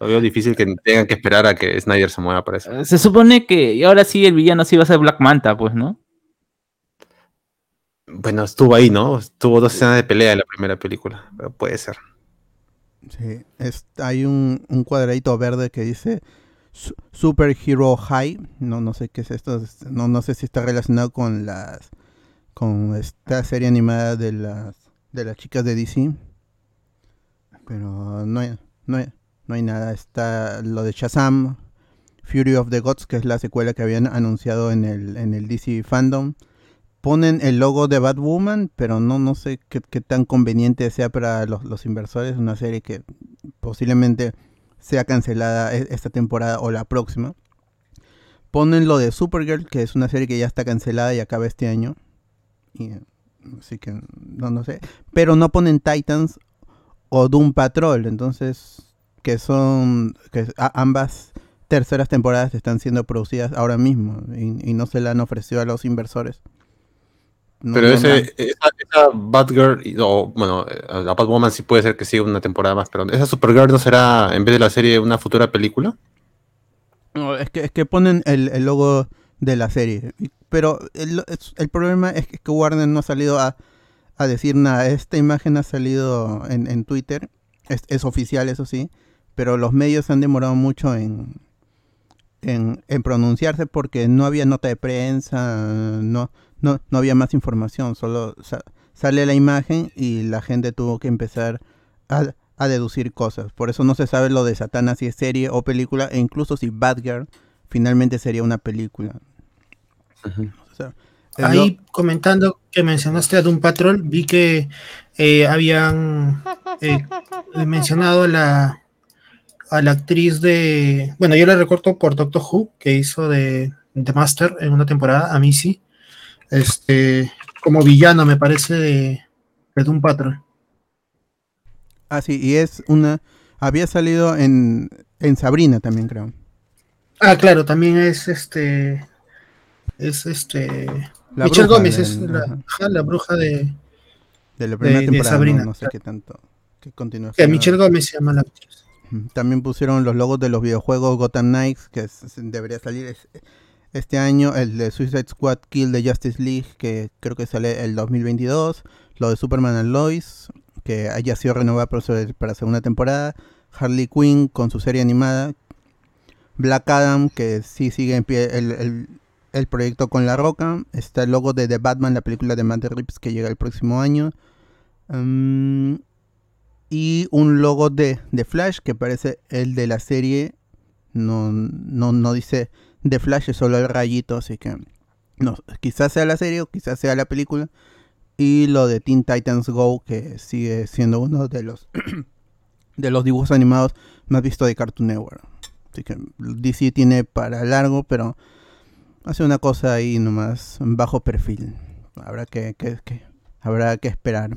S4: lo veo difícil que tengan que esperar a que Snyder se mueva para eso.
S3: eh, se supone que y ahora sí el villano sí va a ser Black Manta, pues, ¿no?
S4: Bueno, estuvo ahí, ¿no? Tuvo dos escenas de pelea en la primera película, pero puede ser.
S2: Sí, es- hay un, un cuadradito verde que dice Super Hero High. No, no sé qué es esto. es- No, no sé si está relacionado con las con esta serie animada de las de las chicas de DC. Pero no hay, no hay, no hay nada. Está lo de Shazam, Fury of the Gods, que es la secuela que habían anunciado en el, en el DC Fandom. Ponen el logo de Batwoman, pero no, no sé qué, qué tan conveniente sea para los, los inversores. Una serie que posiblemente sea cancelada e- esta temporada o la próxima. Ponen lo de Supergirl, que es una serie que ya está cancelada y acaba este año. Así que no, no sé. Pero no ponen Titans o Doom Patrol. Entonces, que son que ambas terceras temporadas están siendo producidas ahora mismo y, y no se la han ofrecido a los inversores. No-
S4: Pero
S2: no-
S4: ese, esa, esa Batgirl, o bueno, eh, la Batwoman sí puede ser que siga una temporada más, pero esa Supergirl no será, en vez de la serie, una futura película.
S2: No, es que, es que ponen el, el logo de la serie. Pero el, el problema es que Warner no ha salido a, a decir nada. Esta imagen ha salido en, en Twitter. Es, es oficial, eso sí. Pero los medios han demorado mucho en, en, en pronunciarse porque no había nota de prensa, no, no, no había más información. Solo sa- sale la imagen y la gente tuvo que empezar a, a deducir cosas. Por eso no se sabe lo de Satana si es serie o película, e incluso si Batgirl finalmente sería una película. O sea, el
S5: Ahí comentando que mencionaste a Doom Patrol, vi que eh, habían eh, mencionado a la, a la actriz de. Bueno, yo la recorto por Doctor Who, que hizo de, de Master en una temporada, a Missy. Este, como villano, me parece, de, de Doom Patrol.
S2: Ah, sí, y es una... Había salido en, en Sabrina también, creo.
S5: Ah, claro, también es este. Es este.
S2: La
S5: Michelle Gómez
S2: del-
S5: es la, la bruja de.
S2: de la primera
S5: de
S2: temporada.
S5: Sabrina,
S2: no, sé
S5: claro.
S2: qué tanto...
S5: que
S2: continuación.
S5: Michelle Gómez se llama la actriz.
S2: También pusieron los logos de los videojuegos Gotham Knights, que es- debería salir es- este año, el de Suicide Squad Kill de Justice League, que creo que sale el 2022, lo de Superman and Lois, que haya sido renovada para, segunda temporada, Harley Quinn con su serie animada, Black Adam, que sí sigue en pie el, el- el proyecto con La Roca, está el logo de The Batman, la película de Matt Reeves que llega el próximo año. Mm, y un logo de, de Flash que parece el de la serie. No, no, no dice de Flash, es solo el rayito, así que no, quizás sea la serie o quizás sea la película. Y lo de Teen Titans Go, que sigue siendo uno de los de los dibujos animados más vistos de Cartoon Network. Así que DC tiene para largo, pero hace una cosa ahí nomás bajo perfil. Habrá que- habrá que esperar.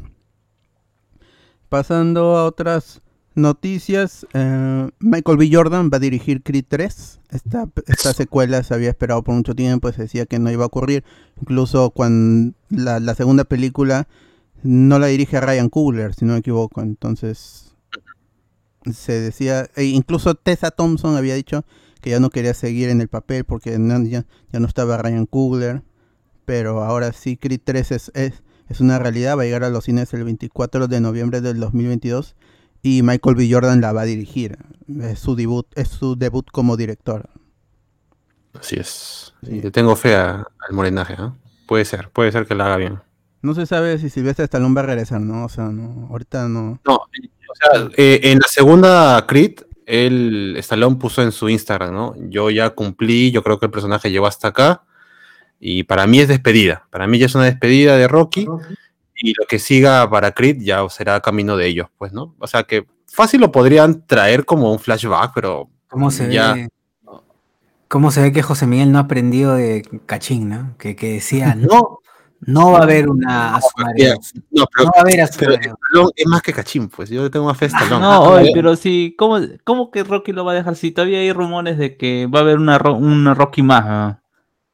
S2: Pasando a otras noticias, eh, Michael B. Jordan va a dirigir Creed 3. Esta, esta secuela se había esperado por mucho tiempo, se decía que no iba a ocurrir. Incluso cuando la, la segunda película no la dirige Ryan Coogler, si no me equivoco. Entonces se decía, e incluso Tessa Thompson había dicho que ya no quería seguir en el papel porque no- ya, ya no estaba Ryan Coogler. Pero ahora sí, Creed 3 es, es, es una realidad, va a llegar a los cines el 24 de noviembre del 2022. Y Michael B. Jordan la va a dirigir. Es su debut, es su debut como director.
S4: Así es. Sí, le tengo fe a- al morenaje, ¿ah? Puede ser, puede ser que la haga bien.
S2: No se sabe si Sylvester Stallone va a regresar, ¿no? O sea, no, ahorita no.
S4: No, o sea, eh, en la segunda Creed, el Stallone puso en su Instagram, ¿no? Yo ya cumplí, yo creo que el personaje llegó hasta acá. Y para mí es despedida. Para mí ya es una despedida de Rocky. Y lo que siga para Creed ya será camino de ellos, pues, ¿no? O sea que fácil lo podrían traer como un flashback, pero
S6: ¿Cómo se
S4: Ya.
S6: ve? ¿Cómo se ve que José Miguel no ha aprendido de Cachín, ¿no? Que, que decía, no, no va a haber una
S4: no, pero,
S6: No va a haber a su
S4: pero
S6: madre.
S4: Stallone es más que cachín, pues. Yo tengo más fe a Stallone.
S3: No, oye, pero sí, ¿cómo, ¿cómo que Rocky lo va a dejar? Si todavía hay rumores de que va a haber una, una Rocky más. ¿no?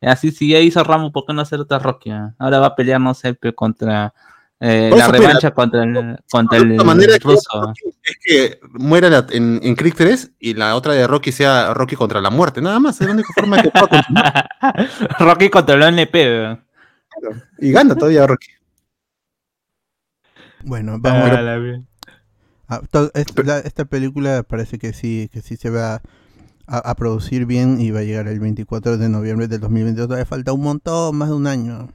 S3: Así, si ya hizo Ramos, ¿por qué no hacer otra Rocky? ah? Ahora va a pelear, no sé, contra eh, la revancha contra el, contra
S4: La
S3: el
S4: manera que es que muera la- en, en Creed 3 y la otra de Rocky sea Rocky contra la muerte, nada más. Es la única forma que pueda continuar.
S3: Rocky contra el ONP.
S4: Y gana todavía Rocky.
S2: Bueno, vamos
S3: Ah, la
S2: a- to- es- la- esta película parece que sí, que sí se va a, a producir bien y va a llegar el 24 de noviembre del 2022. Todavía falta un montón, más de un año.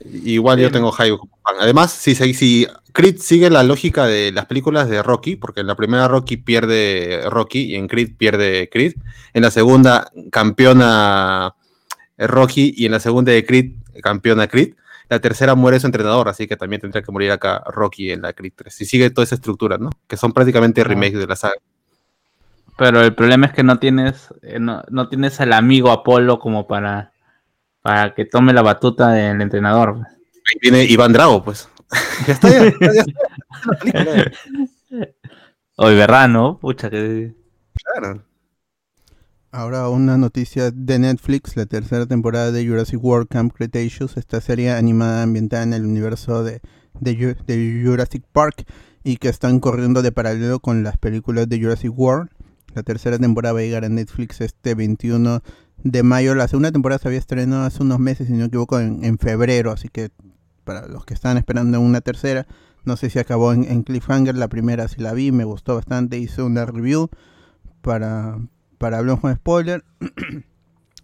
S4: Igual yo tengo hype como fan. Además, si, si, Creed sigue la lógica de las películas de Rocky, porque en la primera Rocky pierde Rocky y en Creed pierde Creed. En la segunda campeona Rocky y en la segunda de Creed campeona Creed. La tercera muere su entrenador, así que también tendría que morir acá Rocky en la Creed 3. Si sigue toda esa estructura, ¿no? Que son prácticamente remakes de la saga.
S3: Pero el problema es que no tienes, eh, no, no tienes al amigo Apolo como para, para que tome la batuta del entrenador.
S4: Ahí viene Iván Drago, pues. ya está, ya, ya
S3: Hoy Berrano, pucha que.
S4: claro.
S2: Ahora una noticia de Netflix, la tercera temporada de Jurassic World Camp Cretaceous, esta serie animada ambientada en el universo de, de, de Jurassic Park y que están corriendo de paralelo con las películas de Jurassic World. La tercera temporada va a llegar a Netflix este 21 de mayo. La segunda temporada se había estrenado hace unos meses, si no me equivoco, en, en febrero, así que para los que están esperando una tercera, no sé si acabó en, en Cliffhanger, la primera sí la vi, me gustó bastante, hice una review para, para hablar con spoiler.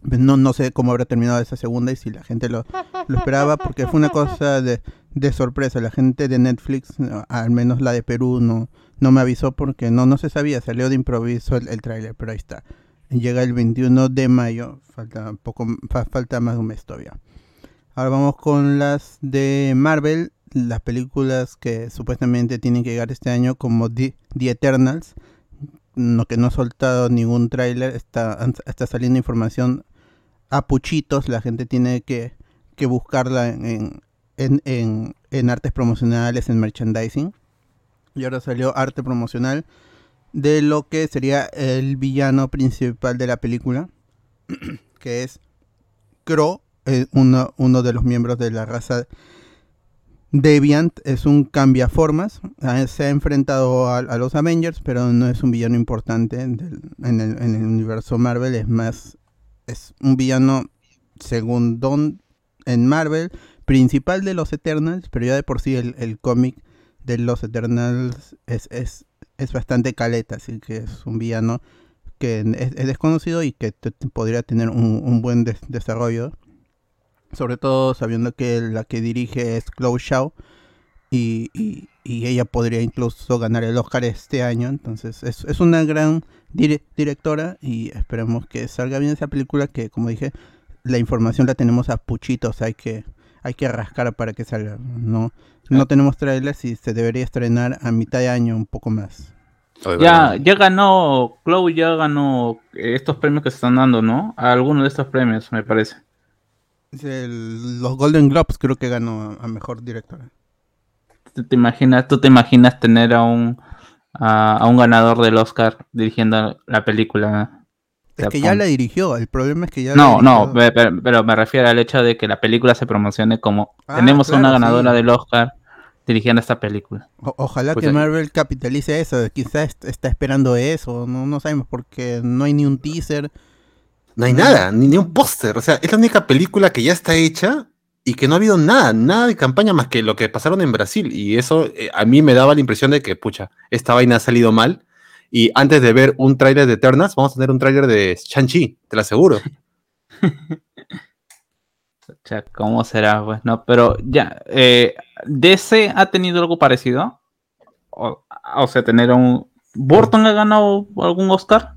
S2: Pues no, no sé cómo habrá terminado esa segunda y si la gente lo, lo esperaba, porque fue una cosa de, de sorpresa. La gente de Netflix, al menos la de Perú, no, no me avisó porque no, no se sabía, salió de improviso el, el tráiler, pero ahí está. Llega el 21 de mayo, falta, poco, fa- falta más de un mes todavía. Ahora vamos con las de Marvel, las películas que supuestamente tienen que llegar este año como The, The Eternals, no, que no ha soltado ningún tráiler, está, está saliendo información a puchitos, la gente tiene que, que buscarla en, en, en, en artes promocionales, en merchandising. Y ahora salió arte promocional de lo que sería el villano principal de la película, que es Crow, uno, uno de los miembros de la raza Deviant, es un cambiaformas, ah, se ha enfrentado a, los Avengers, pero no es un villano importante en, el, en el universo Marvel, es más, es un villano segundón en Marvel, principal de los Eternals, pero ya de por sí el, el cómic de los Eternals es, es bastante caleta, así que es un villano que es, es desconocido y que podría tener un, buen des- desarrollo. Sobre todo sabiendo que la que dirige es Chloe Shaw y, y- ella podría incluso ganar el Oscar este año. Entonces es, es una gran dire- directora y esperemos que salga bien esa película que como dije la información la tenemos a puchitos, hay que, hay que rascar para que salga. No, no tenemos trailers y se debería estrenar a mitad de año, un poco más.
S4: Oye,
S3: Ya, ya ganó, Chloe ya ganó eh, estos premios que se están dando, ¿no? A alguno de estos premios, me parece.
S2: El- los Golden Globes creo que ganó a, a mejor directora.
S3: ¿Tú te imaginas, tú te imaginas tener a un a, a un ganador del Oscar dirigiendo la película?
S2: Es que ya la dirigió, el problema es que ya la
S3: No, no, pero, me refiero al hecho de que la película se promocione como
S2: Ah,
S3: tenemos a una
S2: claro,
S3: ganadora
S2: sí.
S3: del Oscar dirigiendo esta película.
S2: O- ojalá
S4: Pues
S2: que
S4: ahí-
S2: Marvel capitalice eso, quizás est- está esperando eso, no, no sabemos porque no hay ni un teaser.
S4: No hay nada, ni, ni un póster. O sea, es la única película que ya está hecha y que no ha habido nada, nada de campaña más que lo que pasaron en Brasil. Y eso eh, a mí me daba la impresión de que, pucha, esta vaina ha salido mal. Y antes de ver un tráiler de Eternas, vamos a tener un tráiler de Shang-Chi, te lo aseguro.
S3: O sea, ¿cómo será? Pues no, pero ya, eh, DC ha tenido algo parecido. O, o sea, tener un. ¿Burton ha ganado algún Oscar?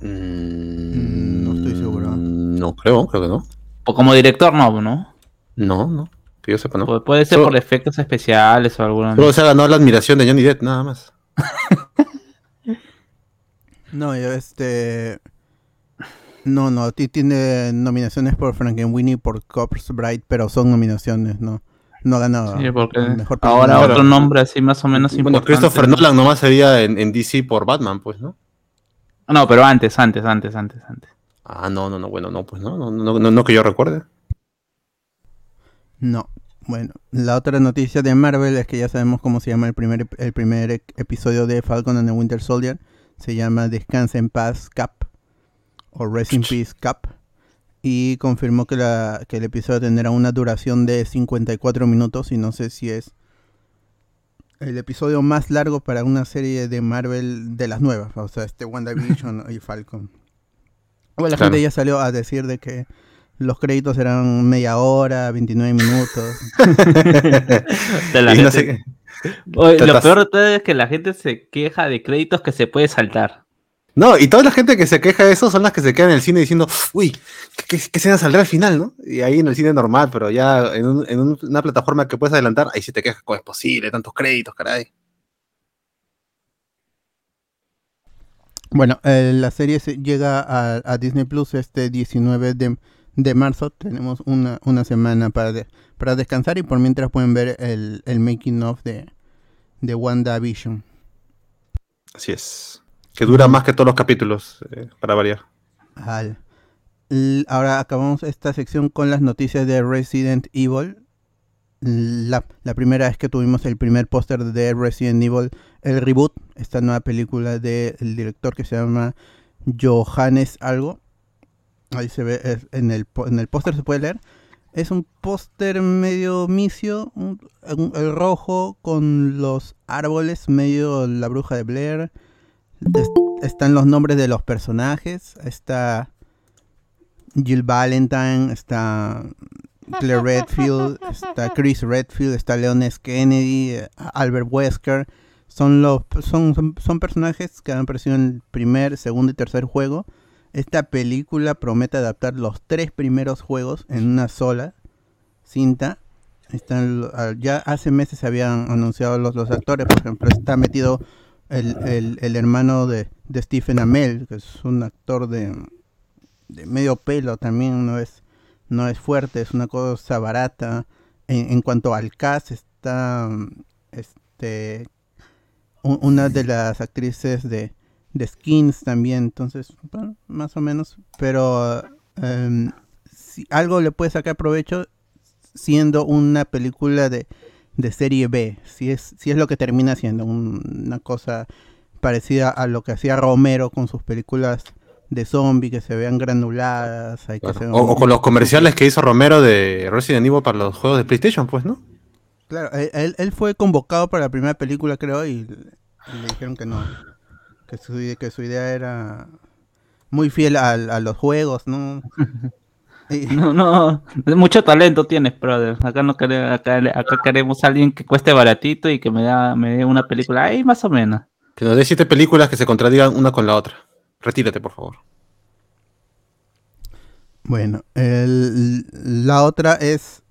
S4: Mm,
S2: no estoy seguro.
S4: No creo, creo que no.
S3: O como director, no, ¿no?
S4: No, no. Que yo sepa, no.
S3: Pu- Puede ser
S4: Solo-
S3: por efectos especiales o alguna.
S4: Solo se ha ganado la admiración de Johnny Depp, nada más.
S2: No, yo este. No, no, ti- tiene nominaciones por Frankenweenie y por Corpse Bride, pero son nominaciones, no. No ha ganado.
S3: Sí, porque
S2: mejor
S3: ahora otro nombre así más o menos
S4: Bueno,
S3: importante.
S4: Christopher Nolan nomás se veía en, en DC por Batman, pues, ¿no?
S3: No, pero antes, antes, antes, antes, antes.
S4: Ah, no, no, no, bueno, no, pues no, no, no, no, no que yo recuerde.
S2: No. Bueno, la otra noticia de Marvel es que ya sabemos cómo se llama el primer, ep- el primer ep- episodio de Falcon and the Winter Soldier. Se llama Descansa en Paz Cap o Rest in Peace Cap. Y confirmó que, la, que el episodio tendrá una duración de 54 minutos y no sé si es el episodio más largo para una serie de Marvel de las nuevas. O sea, este WandaVision y Falcon. Bueno, la
S4: Claro.
S2: gente ya salió a decir de que los créditos eran media hora, 29 minutos.
S3: De la
S4: Y no
S3: gente-
S4: sé qué-
S3: Oye,
S4: Te
S3: lo peor de todo es que la gente se queja de créditos que se puede saltar.
S4: No, y toda la gente que se queja de eso son las que se quedan en el cine diciendo, uy, ¿qué, qué, escena saldrá al final, no? Y ahí en el cine normal, pero ya en, un- en un- una plataforma que puedes adelantar, ahí sí te quejas, ¿cómo es posible? Tantos créditos, caray.
S2: Bueno, eh, la serie se- llega a, a Disney Plus este 19 de, de marzo. Tenemos una, una semana para, de- para descansar y por mientras pueden ver el, el making of de, de WandaVision.
S4: Así es. Que dura más que todos los capítulos, eh, para variar.
S2: Ahora acabamos esta sección con las noticias de Resident Evil. La, primera es que tuvimos el primer póster de Resident Evil, el reboot, esta nueva película del director que se llama Johannes algo. Ahí se ve, es- en el, en el póster se puede leer. Es un póster medio misio, un- un- el rojo con los árboles, medio la bruja de Blair. Es- están los nombres de los personajes. Está Jill Valentine, está Claire Redfield, está Chris Redfield, está Leon S. Kennedy, Albert Wesker. Son, los, son, son, son personajes que han aparecido en el primer, segundo y tercer juego. Esta película promete adaptar los tres primeros juegos en una sola cinta. Ah, ya hace meses se habían anunciado los, los actores, por ejemplo, está metido el, el- el hermano de, de Stephen Amell, que es un actor de, de medio pelo también, no es, no es fuerte, es una cosa barata. En, en cuanto al cast, está este una de las actrices de, de Skins también, entonces, bueno, más o menos, pero em, si algo le puede sacar provecho siendo una película de, de serie B, si es, si es lo que termina siendo un- una cosa parecida a lo que hacía Romero con sus películas de zombie que se vean granuladas, hay que
S4: Claro.
S2: se
S4: O, o con los comerciales que hizo Romero de Resident Evil para los juegos de PlayStation, pues, ¿no?
S2: Claro, él, él- él fue convocado para la primera película, creo, y, y le dijeron que no. Que su, que su idea era muy fiel a, a los juegos, ¿no?
S3: No, no, mucho talento tienes, brother. Acá no queremos, acá, acá queremos a alguien que cueste baratito y que me da, me dé una película ahí más o menos.
S4: Que nos dé siete películas que se contradigan una con la otra. Retírate, por favor.
S2: Bueno, el- la otra es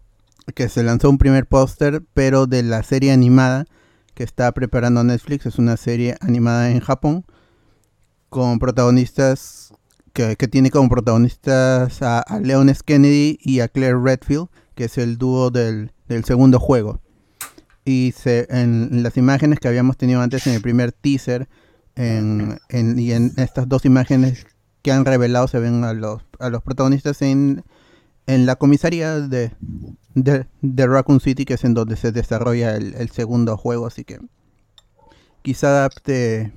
S2: que se lanzó un primer póster, pero de la serie animada que está preparando Netflix. Es una serie animada en Japón con protagonistas que, tiene como protagonistas a, Leon S. Kennedy y a Claire Redfield, que es el dúo del, del segundo juego. Y se, en las imágenes que habíamos tenido antes en el primer teaser en- en- y en estas dos imágenes que han revelado se ven a los, a los protagonistas en, en la comisaría de, de, de Raccoon City, que es en donde se desarrolla el, el segundo juego, así que quizá adapte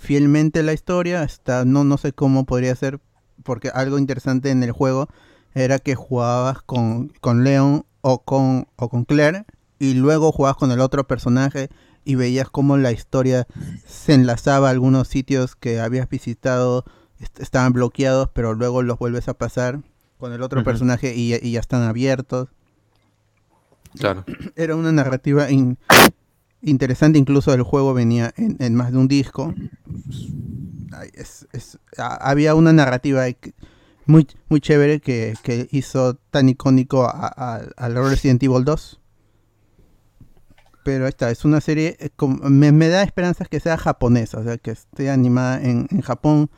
S2: fielmente la historia, está, no, no sé cómo podría ser, porque algo interesante en el juego era que jugabas con, con Leon o con, o con Claire y luego jugabas con el otro personaje y veías cómo la historia se enlazaba a algunos sitios que habías visitado, est- estaban bloqueados, pero luego los vuelves a pasar con el otro personaje y, y ya están abiertos.
S4: Claro.
S2: Era una narrativa in- interesante, incluso el juego venía en, en más de un disco. Ay, es- es- a- había una narrativa muy, muy chévere que, que hizo tan icónico al Resident Evil 2. Pero esta es una serie, eh, me, me da esperanzas que sea japonesa, o sea, que esté animada en, en Japón,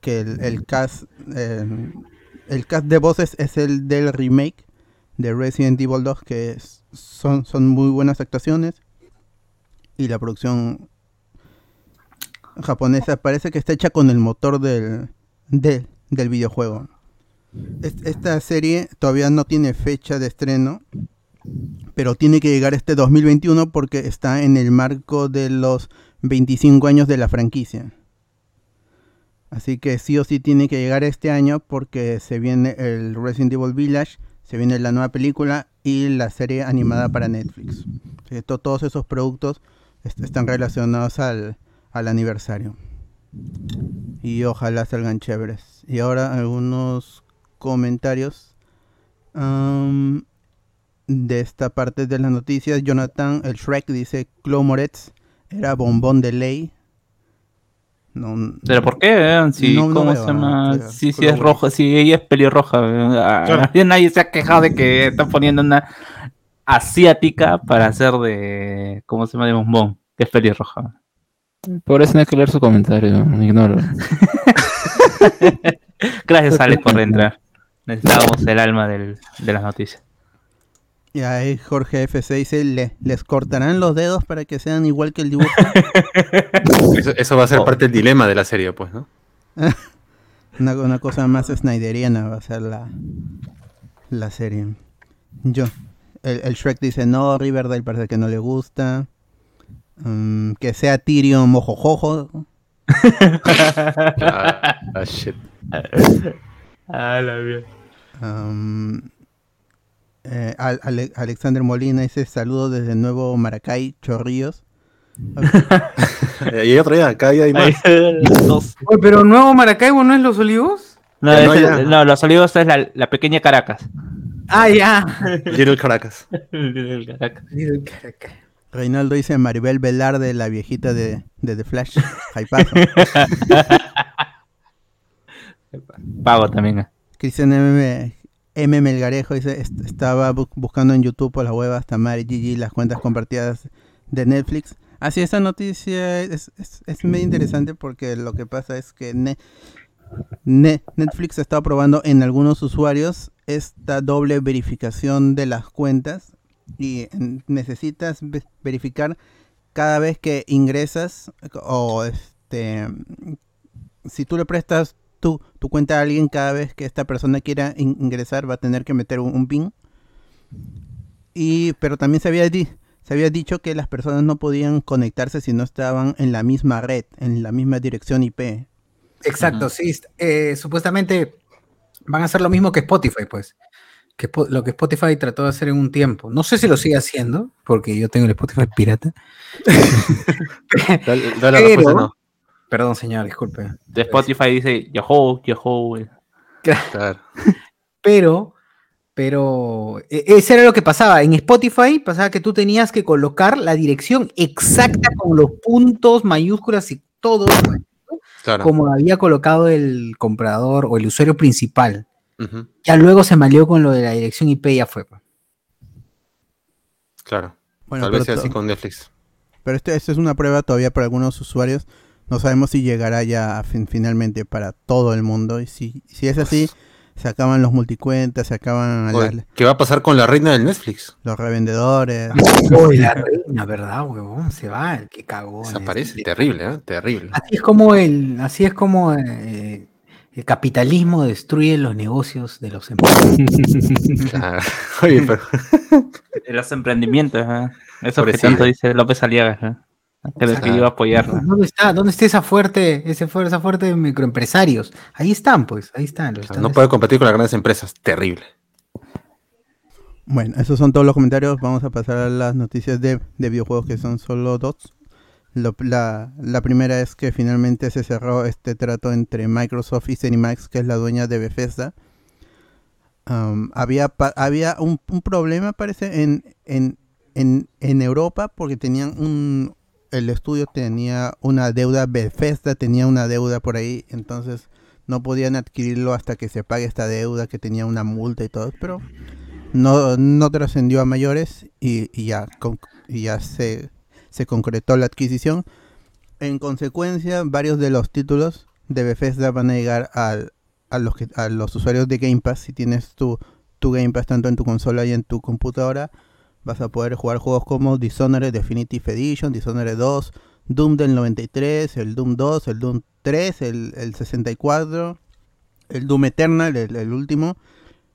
S2: que el, el cast, eh, el cast de voces es el del remake de Resident Evil 2, que es- son, son muy buenas actuaciones. Y la producción japonesa parece que está hecha con el motor del, del, videojuego. Es- Esta serie todavía no tiene fecha de estreno, pero tiene que llegar este 2021 porque está en el marco de los 25 años de la franquicia. Así que sí o sí tiene que llegar este año porque se viene el Resident Evil Village, se viene la nueva película y la serie animada para Netflix. To- todos esos productos están relacionados al, al aniversario. Y ojalá salgan chéveres. Y ahora algunos comentarios am, de esta parte de las noticias. Jonathan, el Shrek, dice, Chloe Moretz era bombón de ley. No,
S3: ¿Pero por qué? eh? Si,
S2: No,
S3: ¿Cómo se llama? Si, si es roja, si ella es pelirroja. ah,
S4: Claro.
S3: Nadie se ha quejado de que están poniendo una asiática para hacer de. ¿Cómo se llama? De bombón, que es pelirroja.
S7: Por eso no hay que leer su comentario, ignoro.
S3: Gracias, Alex, por entrar. Necesitábamos el alma del- de las noticias.
S2: Y ahí Jorge FC dice, "Le- ¿les cortarán los dedos para que sean igual que el dibujo?
S4: Eso, eso va a ser
S3: Oh.
S4: parte del dilema de la serie, pues, ¿no?
S2: una, una cosa más snyderiana va a ser la, la serie. Yo, el, el Shrek dice, no, Riverdale parece que no le gusta. Mm, que sea Tyrion mojojojo.
S4: Ah, ah, shit.
S2: Um, eh, Al- Ale- Alexander Molina dice, saludos desde Nuevo Maracay, Chorrillos.
S4: Eh, y otro día hay más.
S6: Oye, pero Nuevo Maracaibo no es Los Olivos?
S3: No,
S4: Ya no,
S3: ese-
S4: ya.
S3: no, los olivos es la, la pequeña Caracas.
S6: Ah, ya.
S4: Little Caracas.
S3: Caracas.
S2: Reinaldo dice, Maribel Velarde, la viejita de, de The Flash. Jaipazo.
S3: Pago también. eh.
S2: Cristian M. M. Melgarejo dice, "Est- estaba bu- buscando en YouTube por la web hasta Mari Gigi las cuentas compartidas de Netflix. Así, esta noticia es, es, es muy interesante porque lo que pasa es que Ne- Ne- Netflix está probando en algunos usuarios esta doble verificación de las cuentas y necesitas ve- verificar cada vez que ingresas o este si tú le prestas tu, tu cuenta a alguien cada vez que esta persona quiera in- ingresar va a tener que meter un, PIN. Y, pero también se había, se había dicho que las personas no podían conectarse si no estaban en la misma red, en la misma dirección IP.
S6: Exacto, sí. eh, supuestamente van a hacer lo mismo que Spotify, pues. Que lo que Spotify trató de hacer en un tiempo. No sé si lo sigue haciendo, porque yo tengo el Spotify pirata.
S4: Dale, dale la
S6: Pero-
S4: respuesta, no.
S6: Perdón, señor, disculpe.
S3: De Spotify dice Yahoo, Yahoo.
S4: Claro.
S6: Pero, pero, e- ese era lo que pasaba. En Spotify pasaba que tú tenías que colocar la dirección exacta con los puntos, mayúsculas y todo,
S4: claro.
S6: como había colocado el comprador o el usuario principal. Ya luego se malió con lo de la dirección IP, ya fue. pues.
S4: Claro.
S2: Bueno,
S4: Tal vez
S2: pero,
S4: sea así con Netflix.
S2: pero esto, esto es una prueba todavía para algunos usuarios. No sabemos si llegará ya fin- finalmente para todo el mundo. Y si, si es así, se acaban los multicuentas, se acaban
S4: Oye,
S2: las-
S4: ¿Qué va a pasar con la reina del Netflix?
S2: los revendedores.
S6: Uy, la reina, ¿verdad, huevón? Se va, el que cagó.
S4: Desaparece. Terrible, ¿eh? Terrible.
S6: Así es como el, así es como eh, el capitalismo destruye los negocios de los empresarios.
S4: Claro. Oye, pero
S3: De los emprendimientos. eh. Eso que tanto dice López Aliaga. eh. Creo que iba a apoyarla.
S6: ¿Dónde está? ¿Dónde está esa fuerte, ese fuerte, esa fuerte de microempresarios? Ahí están, pues, ahí están. los
S4: O sea,
S6: están
S4: no puede competir con las grandes empresas. Terrible.
S2: Bueno, esos son todos los comentarios. Vamos a pasar a las noticias de, de videojuegos que son solo dos. Lo- la, la primera es que finalmente se cerró este trato entre Microsoft y Cinemax, que es la dueña de Bethesda. Um, había pa- había un, un problema, parece, en, en, en, en Europa porque tenían un... El estudio tenía una deuda, Bethesda tenía una deuda por ahí, entonces no podían adquirirlo hasta que se pague esta deuda, que tenía una multa y todo, pero no, no trascendió a mayores y, ya, ya se, se concretó la adquisición. En consecuencia, varios de los títulos de Bethesda van a llegar al- a, los que, a los usuarios de Game Pass. Si tienes tu, tu Game Pass tanto en tu consola y en tu computadora, vas a poder jugar juegos como Dishonored Definitive Edition, Dishonored 2, Doom del 93, el Doom 2, el Doom 3, el, el 64, el Doom Eternal, el, último,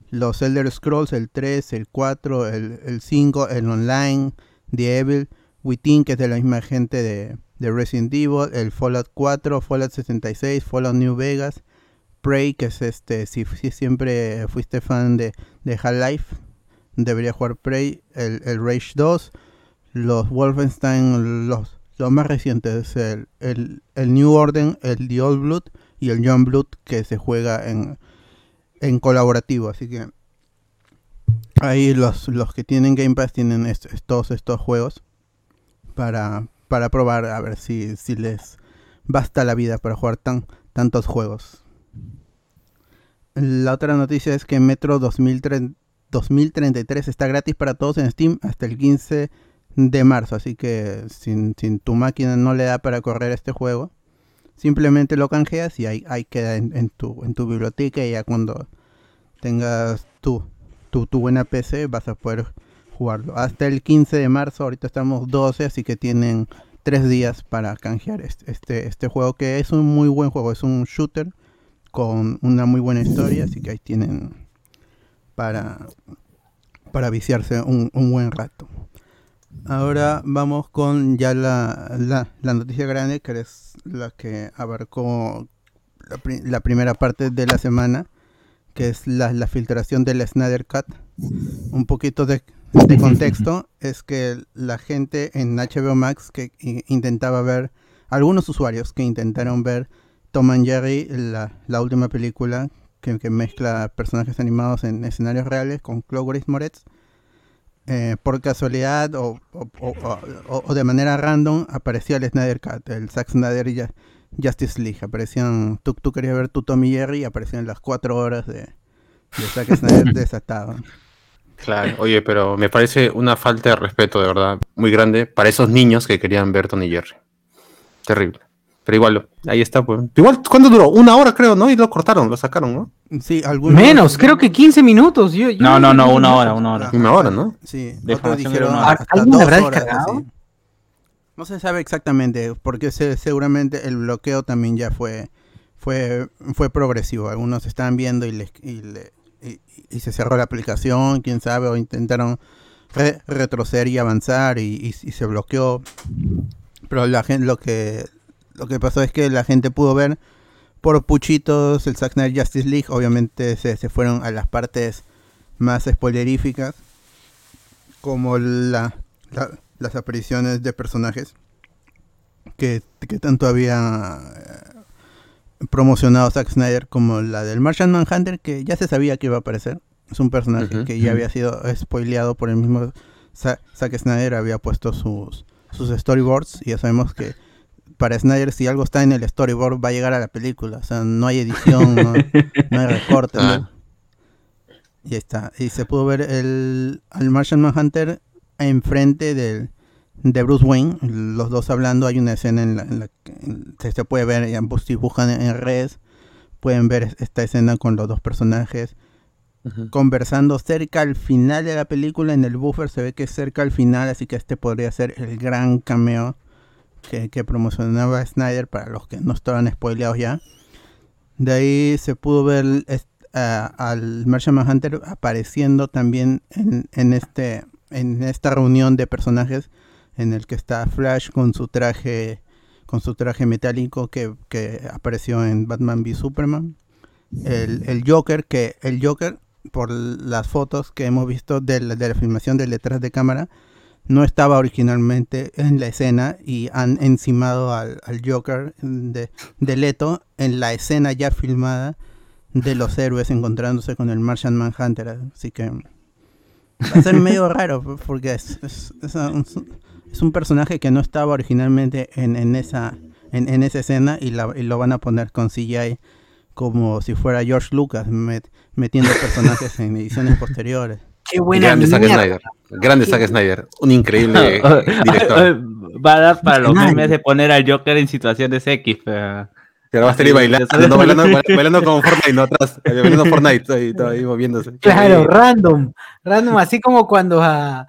S2: los Elder Scrolls, el 3, el 4, el, el 5, el Online, The Evil, Within, que es de la misma gente de, de Resident Evil, el Fallout 4, Fallout 66, Fallout New Vegas, Prey, que es este, si, si siempre fuiste fan de, de Half-Life, debería jugar Prey, el, el Rage 2, los Wolfenstein, los, los más recientes, el, el, el New Order, el The Old Blood y el Young Blood, que se juega en, en colaborativo, así que ahí los, los que tienen Game Pass tienen est- est- todos estos juegos para, para probar a ver si, si les basta la vida para jugar tan, tantos juegos. La otra noticia es que Metro 2030 2033 está gratis para todos en Steam hasta el 15 de marzo, así que si, si tu máquina no le da para correr este juego, simplemente lo canjeas y ahí, ahí queda en, tu, en tu biblioteca y ya cuando tengas tu, tu, tu buena PC vas a poder jugarlo. Hasta el 15 de marzo, ahorita estamos 12, así que tienen 3 días para canjear este, este, este juego que es un muy buen juego, es un shooter con una muy buena historia, así que ahí tienen para, para viciarse un, un buen rato. Ahora vamos con ya la, la, noticia grande, que es la que abarcó la, pri- la primera parte de la semana, que es la, la filtración del Snyder Cut. Un poquito de, de contexto es que la gente en HBO Max que intentaba ver, algunos usuarios que intentaron ver Tom and Jerry, la última película que, que mezcla personajes animados en escenarios reales con Chloe Moretz, eh, por casualidad o, o- o- de manera random aparecía el Snyder Cut, el Zack Snyder y Justice League. Aparecían, tú, tú querías ver tu Tom y Jerry y aparecían las cuatro horas de, de Zack Snyder desatado.
S4: Claro, oye, pero me parece una falta de respeto, de verdad, muy grande para esos niños que querían ver Tony Jerry. Terrible. Pero igual, ahí está, pues. Igual, ¿cuánto duró? Una hora, creo, ¿no? Y lo cortaron, lo sacaron, ¿no?
S2: Sí, algunos...
S6: Menos, creo que 15 minutos. Yo, yo-
S3: No, no, no, una hora, una hora.
S4: Una hora, ¿no?
S2: Sí,
S3: De
S2: dijeron
S3: una
S6: hora.
S2: hasta
S6: ¿Alguien
S2: dos
S6: habrá
S2: horas,
S6: descargado?
S2: No se sabe exactamente, porque se- seguramente el bloqueo también ya fue fue fue progresivo. Algunos estaban viendo y, les- y, le- y- y se cerró la aplicación, quién sabe, o intentaron re- retroceder y avanzar y, y- y se bloqueó. Pero la gente, lo que lo que pasó es que la gente pudo ver por puchitos el Zack Snyder Justice League. Obviamente se, se fueron a las partes más spoileríficas, como la, la- las apariciones de personajes que, que tanto había eh, promocionado Zack Snyder, como la del Martian Manhunter, que ya se sabía que iba a aparecer. Es un personaje que ya había sido spoileado por el mismo Za- Zack Snyder, había puesto sus, sus storyboards y ya sabemos que para Snyder si algo está en el storyboard va a llegar a la película, o sea, no hay edición, no, no hay recorte. ¿no?
S4: Ah.
S2: Y ahí está. Y se pudo ver el, al Martian Manhunter enfrente del, de Bruce Wayne, los dos hablando. Hay una escena en la, en la que se, se puede ver, y ambos dibujan en, en redes. Pueden ver esta escena con los dos personajes conversando cerca al final de la película. En el buffer se ve que es cerca al final, así que este podría ser el gran cameo que, promocionaba Snyder para los que no estaban spoileados ya. De ahí se pudo ver al Martian Manhunter apareciendo también en, en este en esta reunión de personajes en el que está Flash con su traje con su traje metálico que, que apareció en Batman v Superman. El, el Joker, que el Joker, por las fotos que hemos visto de la, de la filmación de letras de cámara, no estaba originalmente en la escena y han encimado al, al Joker de, de Leto en la escena ya filmada de los héroes encontrándose con el Martian Manhunter. Así que va a ser medio raro porque es, es, es un, es un personaje que no estaba originalmente en, en esa en, en esa escena y, la- y lo van a poner con CGI como si fuera George Lucas met- metiendo personajes en ediciones posteriores.
S6: Qué buena
S4: Grande Zack
S6: mierda.
S4: Grande Zack Snyder. Un increíble director.
S3: Va a dar para los memes de poner al Joker en situaciones X, pero...
S4: Va a estar ahí bailando, bailando, bailando como Fortnite, no atrás. Bailando Fortnite, ahí, todo ahí moviéndose.
S6: Claro, random. Random, así como cuando a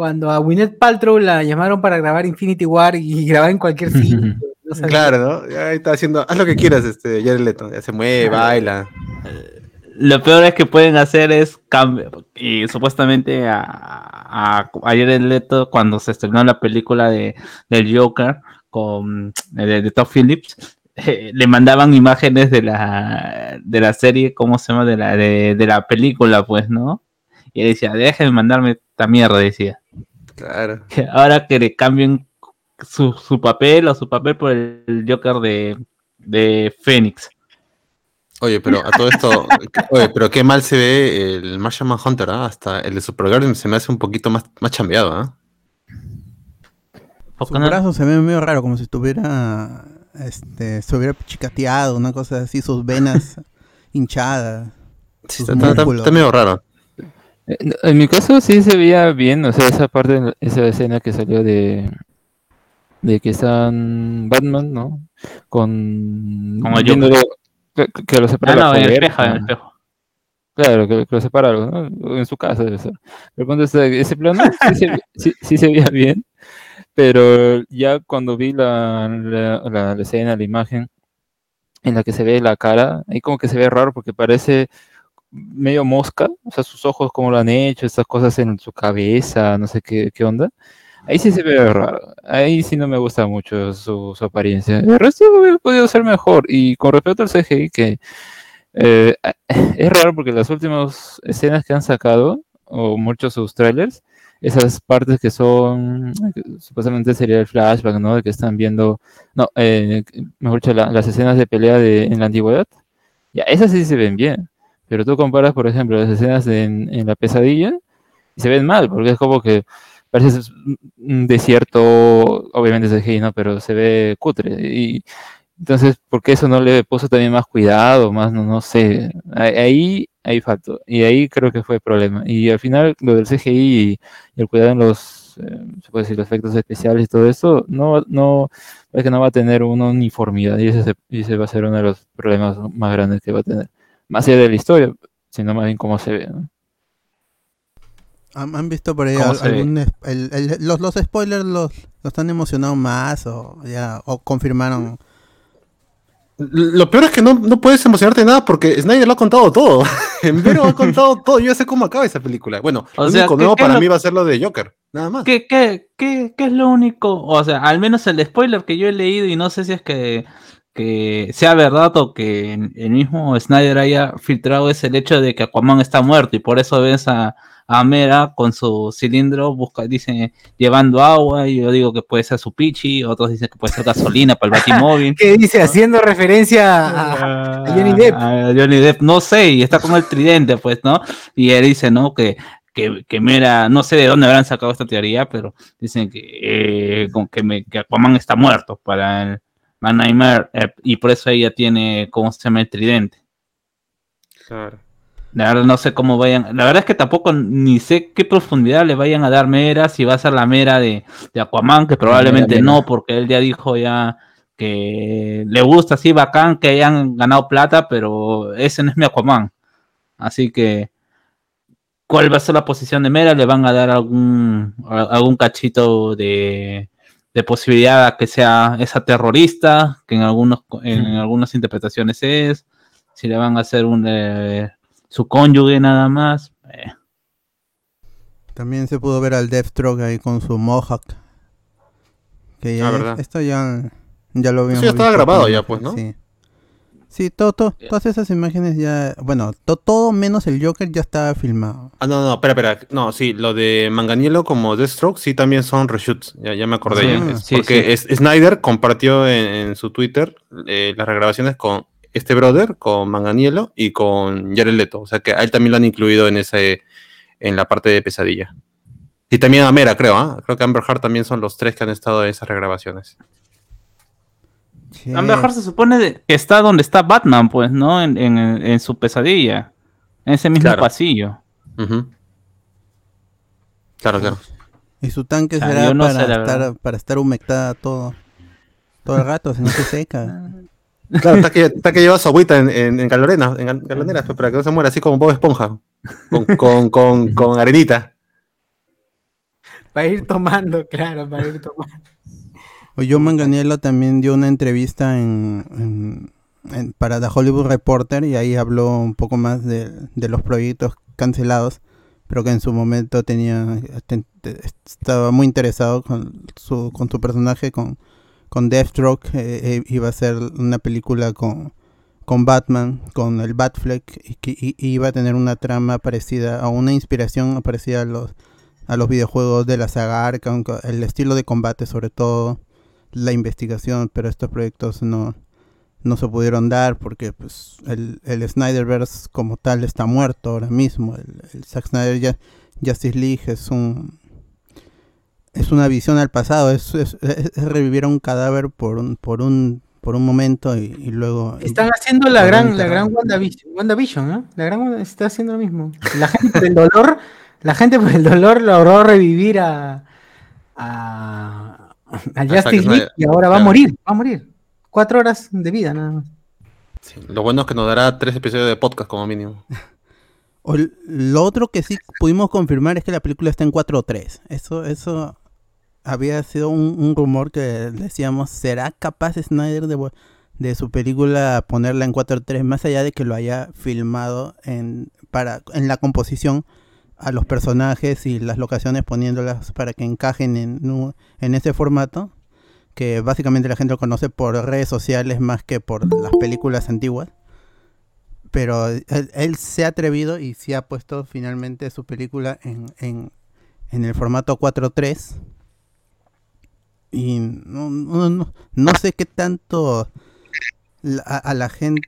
S6: cuando a Gwyneth Paltrow la llamaron para grabar Infinity War y grabar en cualquier sitio. no.
S4: Claro, ¿no? Ahí está haciendo, haz lo que quieras, este, Jared Leto. Ya se mueve, baila.
S3: Lo peor es que pueden hacer es cambiar. Y supuestamente a, a, a Jared Leto, cuando se estrenó la película de, del Joker con de, de Todd Phillips, eh, le mandaban imágenes de la, de la serie, ¿cómo se llama? De la, de, de la película, pues, ¿no? Y él decía, déjenme mandarme esta mierda, decía.
S4: Claro.
S3: Ahora que le cambien su, su papel o su papel por el Joker de, de Fénix.
S4: Oye, pero a todo esto, oye, pero qué mal se ve el Martian Manhunter, ¿ah? Hasta el de Supergirl se me hace un poquito más, más chambeado, ¿ah?
S2: Su brazo se ve medio raro, como si estuviera, este, se hubiera chicateado, una cosa así, sus venas hinchadas.
S4: Sí,
S2: sus
S4: está, está- está medio raro.
S7: Eh, En mi caso sí se veía bien, o sea, esa parte, esa escena que salió de, de que están Batman, ¿no? Con...
S3: Con el
S7: que, que lo separa
S3: Ah,
S7: la
S3: no, en el
S7: puerta.
S3: espejo, en el espejo.
S7: Claro, que, que lo separa algo, ¿no? En su casa debe ser. Pero cuando ese, ese plano sí se, ve- sí- sí se veía bien, pero ya cuando vi la, la, la- la escena, la imagen en la que se ve la cara, ahí como que se ve raro porque parece medio mosca, o sea, sus ojos como lo han hecho, estas cosas en su cabeza, no sé qué, qué onda. Ahí sí se ve raro, ahí sí no me gusta mucho su, su apariencia. El resto hubiera podido ser mejor. Y con respecto al CGI, que eh, es raro porque las últimas escenas que han sacado, o muchos de sus trailers, esas partes que son, supuestamente sería el flashback, ¿no? De que están viendo, no, eh, mejor dicho, la- las escenas de pelea de, en la antigüedad, ya, esas sí se ven bien. Pero tú comparas, por ejemplo, las escenas de en, en la pesadilla y se ven mal, porque es como que parece un- desierto, obviamente es CGI, ¿no? Pero se ve cutre. Y entonces, ¿por qué eso no le puso también más cuidado? Más, no, no sé. Ahí- Ahí, faltó. Y ahí creo que fue el problema. Y al final, lo del CGI y, el cuidado en los, eh, se puede decir, los efectos especiales y todo eso, no, no, es que no va a tener una uniformidad. Y ese, ese va a ser uno de los problemas más grandes que va a tener. Más allá de la historia, sino más bien cómo se ve, ¿no?
S2: ¿Han, han visto por ahí
S3: ¿Cómo
S2: al-
S3: se ve?
S2: algún el- el- los, los spoilers los, los han emocionado más o ya o confirmaron?
S4: Lo peor es que no, no puedes emocionarte de nada porque Snyder lo ha contado todo. En Vero ha contado todo. Yo ya sé cómo acaba esa película. Bueno,
S3: O
S4: lo
S3: sea,
S4: único
S3: ¿qué-
S4: nuevo para
S3: lo-
S4: mí va a ser lo de Joker. Nada más.
S3: ¿Qué, qué, qué, qué es lo único? O sea, al menos el spoiler que yo he leído y no sé si es que, que sea verdad o que el mismo Snyder haya filtrado es el hecho de que Aquaman está muerto y por eso ves a, a Mera con su cilindro, busca, dice, llevando agua y yo digo que puede ser su pichi, otros dicen que puede ser gasolina para el batimóvil.
S6: ¿Qué dice? Haciendo referencia a, a Johnny Depp.
S3: A Johnny Depp, no sé, y está con el tridente, pues, ¿no? Y él dice, ¿no? Que, que, que Mera, no sé de dónde habrán sacado esta teoría, pero dicen que, eh, con que, me, que Aquaman está muerto para el Man Nightmare, eh, y por eso ella tiene, ¿cómo se llama? El tridente.
S4: Claro.
S3: La verdad no sé cómo vayan, la verdad es que tampoco ni sé qué profundidad le vayan a dar Mera, si va a ser la Mera de, de Aquaman, que probablemente
S7: Mera.
S3: no, porque él ya dijo ya que le gusta así bacán que hayan ganado plata, pero ese no es mi Aquaman. Así que, ¿cuál va a ser la posición de Mera? Le van a dar algún, algún cachito de, de posibilidad a que sea esa terrorista, que en, algunos, en algunas interpretaciones es, si le van a hacer un, eh, su cónyuge nada más. eh,
S2: También se pudo ver al Deathstroke ahí con su mohawk. Que ya,
S4: Ah, ¿verdad?
S2: esto ya, ya lo habíamos
S4: ya estaba grabado ya, pues, ¿no?
S2: Sí, sí todo, todo- todas esas imágenes ya... Bueno, to- todo menos el Joker ya estaba filmado.
S4: Ah, no, no, espera, espera. No, sí, lo de Manganiello como Deathstroke sí también son reshoots. Ya, ya me acordé.
S3: Sí,
S4: ya.
S3: sí,
S4: Porque es- Snyder compartió en, en su Twitter eh, las regrabaciones con este brother, con Manganiello y con Jared Leto. O sea que a él también lo han incluido en ese en la parte de pesadilla. Y también a Mera, creo, ¿ah? Creo que Amber Heard también son los tres que han estado en esas regrabaciones.
S2: Sí.
S3: Amber Heard se supone que está donde está Batman, pues, ¿no? En, en- en su pesadilla. En ese mismo
S4: Claro.
S3: pasillo.
S4: Claro, claro.
S2: Y su tanque
S3: O sea,
S2: será
S3: yo no
S2: para,
S3: sé, la
S2: estar,
S3: verdad.
S2: para estar humectada todo. Todo el rato, si no se seca.
S4: Claro, está que, está que lleva su agüita en, en, en galorena, en gal- galoneras, pues, para que no se muera, así como Bob Esponja. Con, con, con, con arenita.
S6: Para ir tomando, claro, para ir tomando.
S2: O John Manganiello también dio una entrevista en, en- en- para The Hollywood Reporter y ahí habló un poco más de, de los proyectos cancelados, pero que en su momento tenía te- te- estaba muy interesado con su, con su personaje, con, con Deathstroke, eh, eh, iba a ser una película con, con Batman, con el Batfleck, y que iba a tener una trama parecida, o una inspiración parecida a los, a los videojuegos de la saga Arkham, el estilo de combate sobre todo, la investigación, pero estos proyectos no, no se pudieron dar porque pues el, el Snyderverse como tal está muerto ahora mismo. El, el Zack Snyder ya, Justice League es un es una visión al pasado, es, es- revivir a un cadáver por un, por un, por un momento y, y luego
S6: Están haciendo la gran, la gran WandaVision, WandaVision, ¿no? La gran Wanda- está haciendo lo mismo. La gente por el dolor, la gente por el dolor logró revivir a, a, a Justice League y ahora va a morir, va a morir. Cuatro horas de vida nada más.
S4: Sí, Lo bueno es que nos dará tres episodios de podcast como mínimo.
S2: O lo otro que sí pudimos confirmar es que la película está en 4.3. Eso, eso había sido un, rumor que decíamos, ¿será capaz Snyder de, de su película ponerla en 4.3? Más allá de que lo haya filmado en, para, en la composición a los personajes y las locaciones poniéndolas para que encajen en, en ese formato, que básicamente la gente lo conoce por redes sociales más que por las películas antiguas pero él, él se ha atrevido y se ha puesto finalmente su película en, en, en el formato 4.3 y no, no, no, no sé qué tanto la- a, a la gente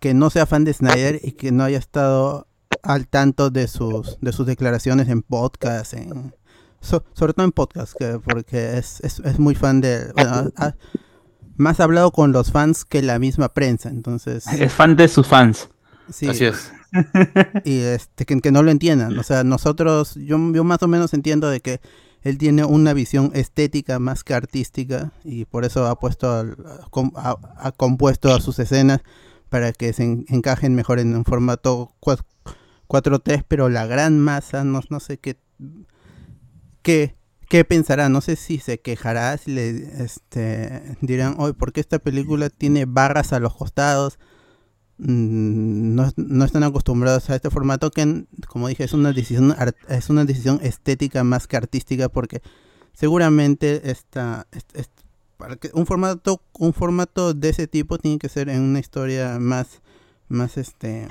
S2: que no sea fan de Snyder y que no haya estado al tanto de sus de sus declaraciones en podcast en so- sobre todo en podcast que, porque es, es, es muy fan de bueno, ha- más ha hablado con los fans que la misma prensa entonces
S3: Es fan de sus fans.
S2: sí,
S4: Así es.
S2: y este que, que no lo entiendan o sea nosotros yo, yo más o menos entiendo de que él tiene una visión estética más que artística y por eso ha puesto ha compuesto a sus escenas para que se en- encajen mejor en un formato 4 4.3 pero la gran masa no, sé qué qué qué pensará. No sé si se quejará si le este dirán hoy ¿por qué esta película tiene barras a los costados no, no están acostumbrados a este formato que como dije es una decisión es una decisión estética más que artística porque seguramente esta est- est- para que un formato un formato de ese tipo tiene que ser en una historia más más este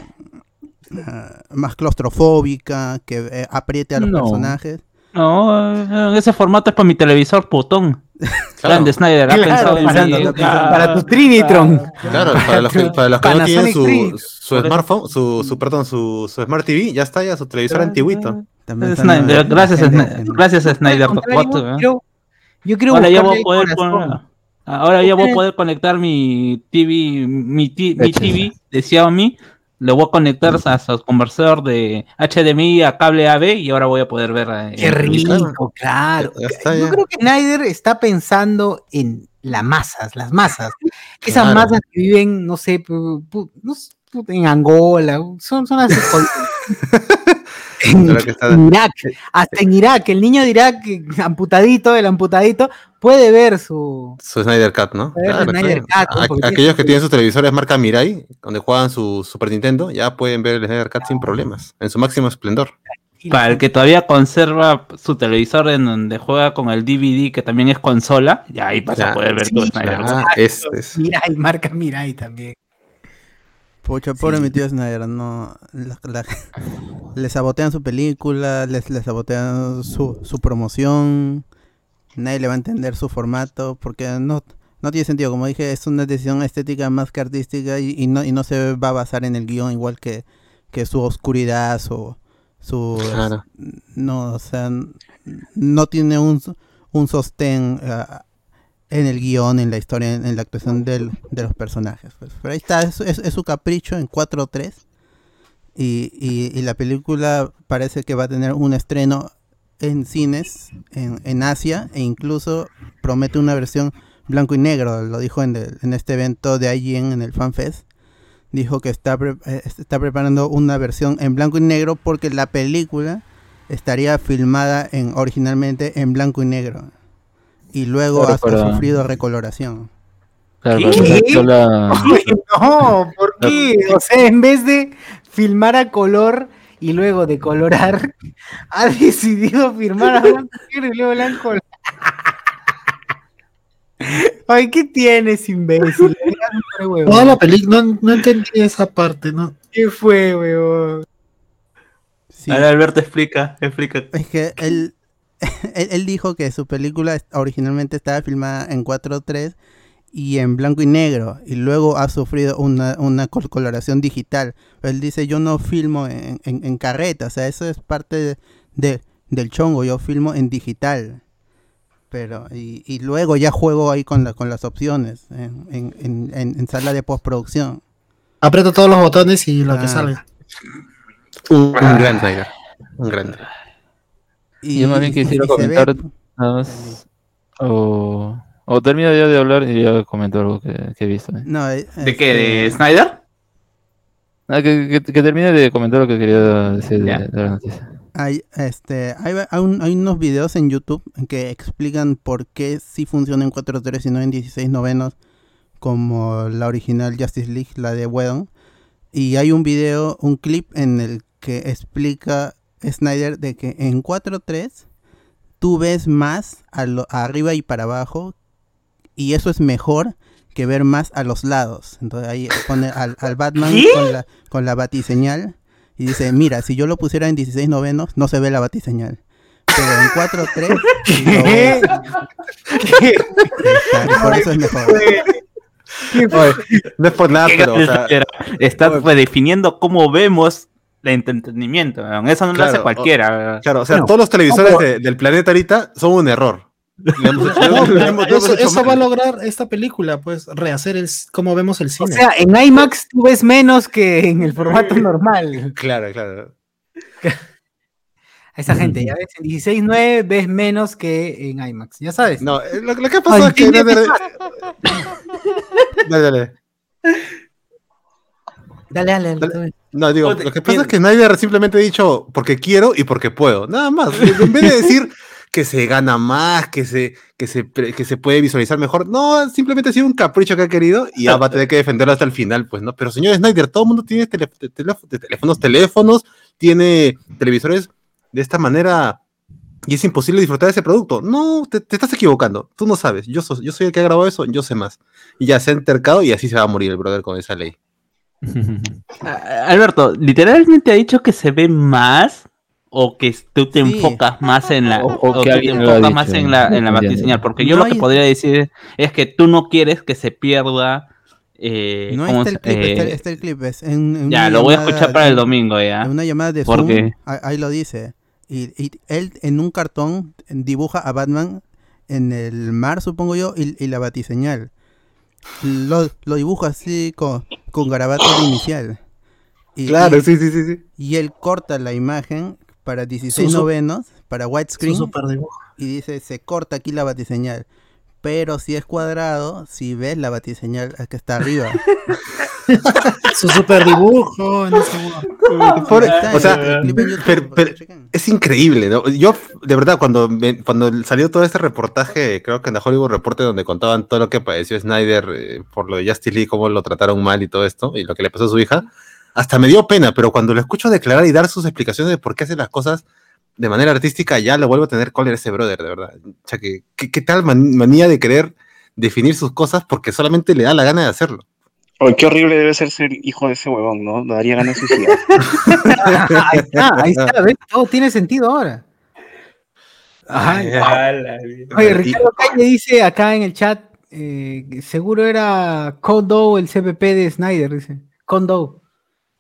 S2: ah, más claustrofóbica que eh, apriete a los
S3: No.
S2: personajes
S3: No, eh, ese formato es para mi televisor putón.
S4: Claro,
S3: Grande Snyder, ha
S6: Claro,
S3: pensado en
S6: para,
S3: mí.
S6: tu- para tu Trinitron.
S4: claro, para los que, para los que no tienen su, smartphone, su, su, perdón, su, su Smart TV, ya está ya su televisor antiguito.
S2: También están,
S3: Snyder, gracias, Snyder, gracias eh.
S6: yo quiero
S3: Ahora ya voy a poder poner- ahora ya voy a poder conectar mi TV, mi, mi. TV de Xiaomi, le voy a conectar a su conversor de HDMI a cable AB y ahora voy a poder ver. eh,
S6: Qué rico, claro.
S4: Está,
S6: Yo creo que Snyder está pensando en las masas, las masas. Esas
S4: Claro.
S6: masas que viven, no sé, en Angola, son, son así. en,
S4: está-
S6: en Irak, hasta en Irak, el niño de Irak, amputadito, el amputadito, puede ver su.
S4: Su Snyder Cut, ¿no?
S6: Cut, Porque
S4: aquellos que tienen sus televisores marca Mirai, donde juegan su Super Nintendo, ya pueden ver el Snyder Cut sin problemas, en su máximo esplendor.
S3: Para el que todavía conserva su televisor en donde juega con el DVD, que también es consola, ya ahí vas
S4: Ya,
S3: a poder ver
S6: sí,
S3: todo Snyder.
S4: Ah, es, es-
S6: Mirai, marca Mirai también.
S2: Pucha, pobre mi tío Snyder, no. la- la- le sabotean su película, les, les sabotean su, su promoción. Nadie le va a entender su formato, porque no, no tiene sentido. Como dije, es una decisión estética más que artística y, y no, y no se va a basar en el guion igual que, que su oscuridad, su. su
S4: Claro.
S2: no, o sea, no tiene un, un sostén ah, en el guion, en la historia, en, la actuación del- de los personajes. pues. Pero ahí está, es, es- es su capricho en 4-3. Y, y- y la película parece que va a tener un estreno en cines en, en Asia e incluso promete una versión blanco y negro. Lo dijo en, en este evento de IGN en el FanFest. Dijo que está, eh, está preparando una versión en blanco y negro porque la película estaría filmada en originalmente en blanco y negro y luego
S7: Claro,
S2: ha, ha
S7: para-
S2: sufrido recoloración.
S7: Claro,
S6: ¿Qué?
S7: sola-
S6: No, ¿por qué? O sea, en vez de filmar a color y luego de colorar, ha decidido filmar a blanco y luego blanco. Ay, ¿qué tienes, imbécil? Huevón.
S5: Toda la película, no, no entendí esa parte, ¿no?
S6: ¿Qué fue, weón?
S2: Sí,
S3: Ahora Alberto explica, explica.
S2: es que él, él, él dijo que su película originalmente estaba filmada en 4.3 y en blanco y negro y luego ha sufrido una, una col- coloración digital. Él dice yo no filmo en, en, en carreta, o sea, eso es parte de, de- del chongo, yo filmo en digital. Pero, y, y luego ya juego ahí con, la, con las opciones en, en, en- en- en sala de postproducción.
S5: Aprieto todos los botones y lo
S2: Ah.
S5: que salga.
S4: un, un gran. Un gran.
S2: Y,
S7: Yo más bien quisiera comentar nada más. O, o termina ya de hablar y ya comento algo que, que he visto. ¿eh?
S2: no, eh,
S3: ¿De qué? ¿De
S2: este,
S3: Snyder?
S7: Ah, que, que- que termine de comentar lo que quería decir de, la noticia.
S2: Hay, este, hay, hay un- hay unos videos en YouTube que explican por qué sí funciona en 4.3 y no en 16 novenos como la original Justice League, la de Whedon. Y hay un video, un clip en el que explica Snyder de que en 4.3 tú ves más a lo- arriba y para abajo y eso es mejor que ver más a los lados. Entonces ahí pone al, al Batman
S5: ¿Qué?
S2: con la, con la batiseñal y dice, mira, si yo lo pusiera en 16 novenos, no se ve la batiseñal. Pero en 4.3, lo ves. Está- por eso es mejor.
S4: Oye, no es por nada, pero. o sea,
S3: Está pues, definiendo cómo vemos el entretenimiento. Eso no lo
S4: Claro,
S3: hace
S4: o-
S3: cualquiera.
S4: Claro, o sea,
S6: Bueno,
S4: todos los televisores
S6: no,
S4: de- del planeta ahorita son un error.
S5: No, eso, va a lograr esta película, pues, rehacer el cómo vemos el
S6: O
S5: cine.
S6: sea, en IMAX tú ves menos que en el formato normal.
S4: Claro, claro.
S6: A esa gente, ya ves, en 16.9 ves menos que en IMAX, ya sabes.
S4: No, eh, lo, lo que pasa
S6: Ay,
S4: es que.
S6: ¿qué
S4: Dale, dale, dale.
S6: Dale, dale, dale.
S4: Dale. No, digo, lo que pasa es que Snyder simplemente ha dicho porque quiero y porque puedo. Nada más. En vez de decir que se gana más, que se, que se, que se puede visualizar mejor. No, simplemente ha sido un capricho que ha querido y ya va a tener que defenderlo hasta el final, pues, ¿no? Pero señor Snyder, todo el mundo tiene teléf- teléfonos, teléfonos, tiene televisores de esta manera y es imposible disfrutar de ese producto. No, te, te estás equivocando. Tú no sabes. Yo, so- yo soy el que ha grabado eso, yo sé más. Y ya se ha entercado y así se va a morir el brother con esa ley.
S3: Ah, Alberto, ¿literalmente ha dicho que se ve más? ¿O que tú te
S2: Sí.
S3: enfocas más en la.
S7: O- o
S3: o
S7: que
S3: que te
S7: alguien lo ha
S3: enfocas
S7: dicho,
S3: más en
S7: ¿no?
S3: la, en la
S7: Entiendo.
S3: batiseñal? Porque yo
S2: No
S3: lo que
S2: hay-
S3: podría decir es que tú no quieres que se pierda. eh,
S2: No
S3: ¿cómo
S2: está el clip, está,
S3: eh,
S2: está el clip. Es en, en
S3: ya, lo voy a escuchar para
S2: de-
S3: el domingo ya.
S2: En una llamada de
S3: ¿Por
S2: Zoom,
S3: qué?
S2: ahí, ahí lo dice. Y, y él en un cartón dibuja a Batman en el mar, supongo yo, y, y la batiseñal. Lo, lo dibuja así con, con garabato de inicial. Y,
S4: Claro,
S2: y,
S4: sí, sí, sí, sí.
S2: y él corta la imagen para 16
S5: Su- su-
S2: novenos, para widescreen, y dice, se corta aquí la batiseñal. Pero si es cuadrado, si ves la batiseñal que está arriba.
S5: Su super dibujo. No sé.
S4: Por- o sea, pero- pero- es increíble, ¿no? Yo, de verdad, cuando, me- cuando salió todo este reportaje, creo que en la Hollywood Reporter, donde contaban todo lo que padeció Snyder eh, por lo de Justice League, cómo lo trataron mal y todo esto, y lo que le pasó a su hija, hasta me dio pena, pero cuando lo escucho declarar y dar sus explicaciones de por qué hace las cosas de manera artística, ya le vuelvo a tener cólera ese brother, de verdad. O sea, que, que- qué tal man- manía de querer definir sus cosas porque solamente le da la gana de hacerlo.
S8: Oye, qué horrible debe ser ser hijo de ese huevón, ¿no? Me daría ganas de suicidar.
S6: ahí está, ahí está, ¿ves? Todo tiene sentido ahora. Ajá. Oye, Ricardo Calle dice acá en el chat, eh, seguro era Kondo el CPP de Snyder, dice. Kondo.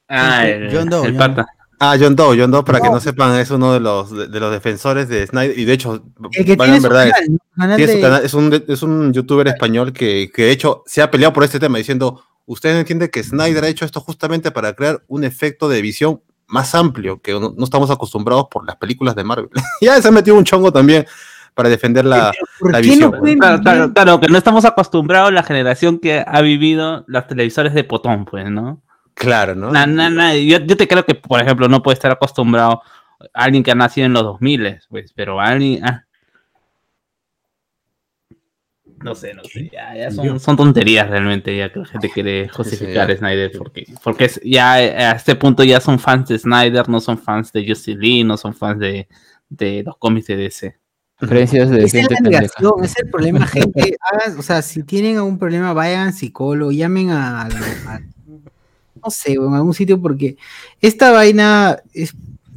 S3: Ah, el,
S2: John Doe,
S3: el
S2: John
S3: pata.
S4: Ah, John Doe, John Doe, para que no sepan, es uno de los, de, de los defensores de Snyder, y de hecho,
S6: El que
S4: valgan
S6: tiene su
S4: verdades,
S6: canal, ¿no? Canal
S4: tiene su
S6: de-
S4: canal, es, un, es un youtuber español que, que de hecho se ha peleado por este tema, diciendo, usted no entiende que Snyder ha hecho esto justamente para crear un efecto de visión más amplio, que no, no estamos acostumbrados por las películas de Marvel. ya se ha metido un chongo también para defender la,
S6: ¿Por
S4: la
S6: qué
S4: visión.
S6: no pueden
S3: Claro, claro, claro, que no estamos acostumbrados a la generación que ha vivido los televisores de potón, pues, ¿no?
S4: Claro, ¿no?
S3: Na- na- na- yo, yo te creo que, por ejemplo, no puede estar acostumbrado a alguien que ha nacido en los 2000, pues, pero alguien... ah. No sé, no sé, ya, ya son, son tonterías realmente, ya que la gente quiere justificar a Snyder, porque, porque es- ya eh, a este punto ya son fans de Snyder, no son fans de Justice Lee, no son fans de, de los cómics de DC.
S7: De
S6: Esa es
S7: gente
S6: la
S7: pendeja.
S6: negación, ese es el problema, gente. hagan- o sea, si tienen algún problema, vayan al psicólogo, llamen a, a- no sé, a algún sitio, porque esta vaina es,